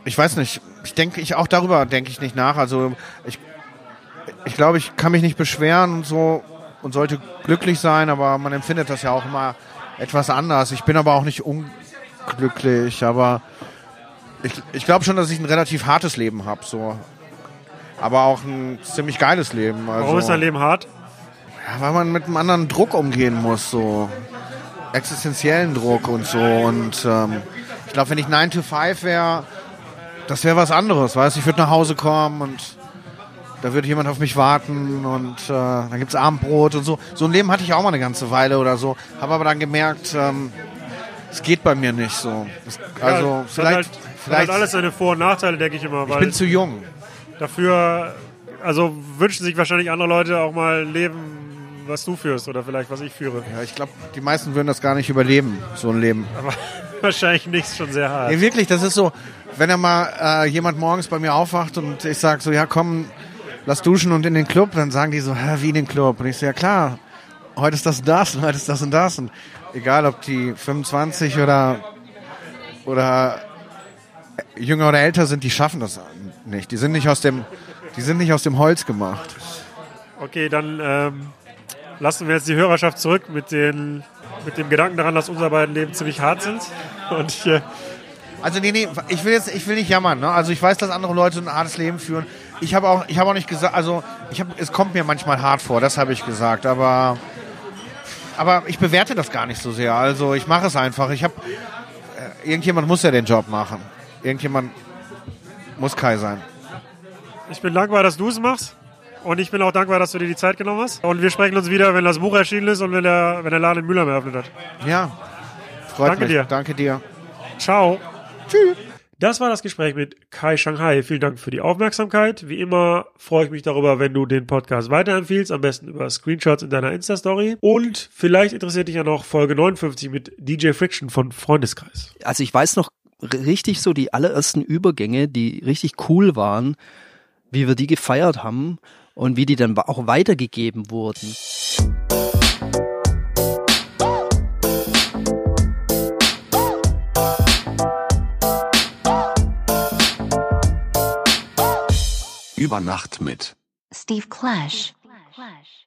ich weiß nicht. Ich denke, ich auch darüber denke ich nicht nach. Also ich, ich glaube, ich kann mich nicht beschweren und so und sollte glücklich sein, aber man empfindet das ja auch immer etwas anders. Ich bin aber auch nicht unglücklich, aber ich, ich glaube schon, dass ich ein relativ hartes Leben habe, so. Aber auch ein ziemlich geiles Leben. Also, Warum ist dein Leben hart? ja, weil man mit einem anderen Druck umgehen muss, so existenziellen Druck und so. Und ähm, ich glaube, wenn ich 9 to 5 wäre, das wäre was anderes, weißt du? Ich würde nach Hause kommen und da würde jemand auf mich warten und äh, dann gibt's Abendbrot und so. So ein Leben hatte ich auch mal eine ganze Weile oder so. Habe aber dann gemerkt, ähm, es geht bei mir nicht so. Es, also ja, vielleicht, halt, vielleicht halt alles seine Vor- und Nachteile, denke ich immer. ich bin zu jung. dafür, also wünschen sich wahrscheinlich andere Leute auch mal ein Leben, was du führst oder vielleicht was ich führe. Ja, ich glaube, die meisten würden das gar nicht überleben, so ein Leben. Aber wahrscheinlich nicht schon sehr hart. Nee, wirklich, das ist so, wenn er mal äh, jemand morgens bei mir aufwacht und ich sag so, ja komm, lass duschen und in den Club, dann sagen die so, Hä, wie in den Club? Und ich so, ja klar, heute ist das und das und heute ist das und das. Und egal, ob die 25 oder, oder jünger oder älter sind, die schaffen das nicht. Die sind nicht aus dem, die sind nicht aus dem Holz gemacht. Okay, dann ähm, lassen wir jetzt die Hörerschaft zurück mit, den, mit dem Gedanken daran, dass unsere beiden Leben ziemlich hart sind. Und ich, äh, Also nee, nee, ich will jetzt, ich will nicht jammern. Ne? Also ich weiß, dass andere Leute ein hartes Leben führen. Ich habe auch, ich habe auch nicht gesagt, also ich habe, es kommt mir manchmal hart vor, das habe ich gesagt. Aber, aber ich bewerte das gar nicht so sehr. Also ich mache es einfach. Ich habe, äh, irgendjemand muss ja den Job machen. Irgendjemand muss Kai sein. ich bin dankbar, dass du es machst. Und ich bin auch dankbar, dass du dir die Zeit genommen hast. Und wir sprechen uns wieder, wenn das Buch erschienen ist und wenn der, wenn der Laden in Mülheim eröffnet hat. Ja, freut Danke mich. dir. Danke dir. Ciao. Tschüss. Das war das Gespräch mit Kai Shanghai. Vielen Dank für die Aufmerksamkeit. Wie immer freue ich mich darüber, wenn du den Podcast weiterempfiehlst, am besten über Screenshots in deiner Insta-Story. Und vielleicht interessiert dich ja noch Folge 59 mit DJ Friction von Freundeskreis. also ich weiß noch richtig so die allerersten Übergänge, die richtig cool waren, wie wir die gefeiert haben und wie die dann auch weitergegeben wurden. Über Nacht mit. Steve Clash. Clash.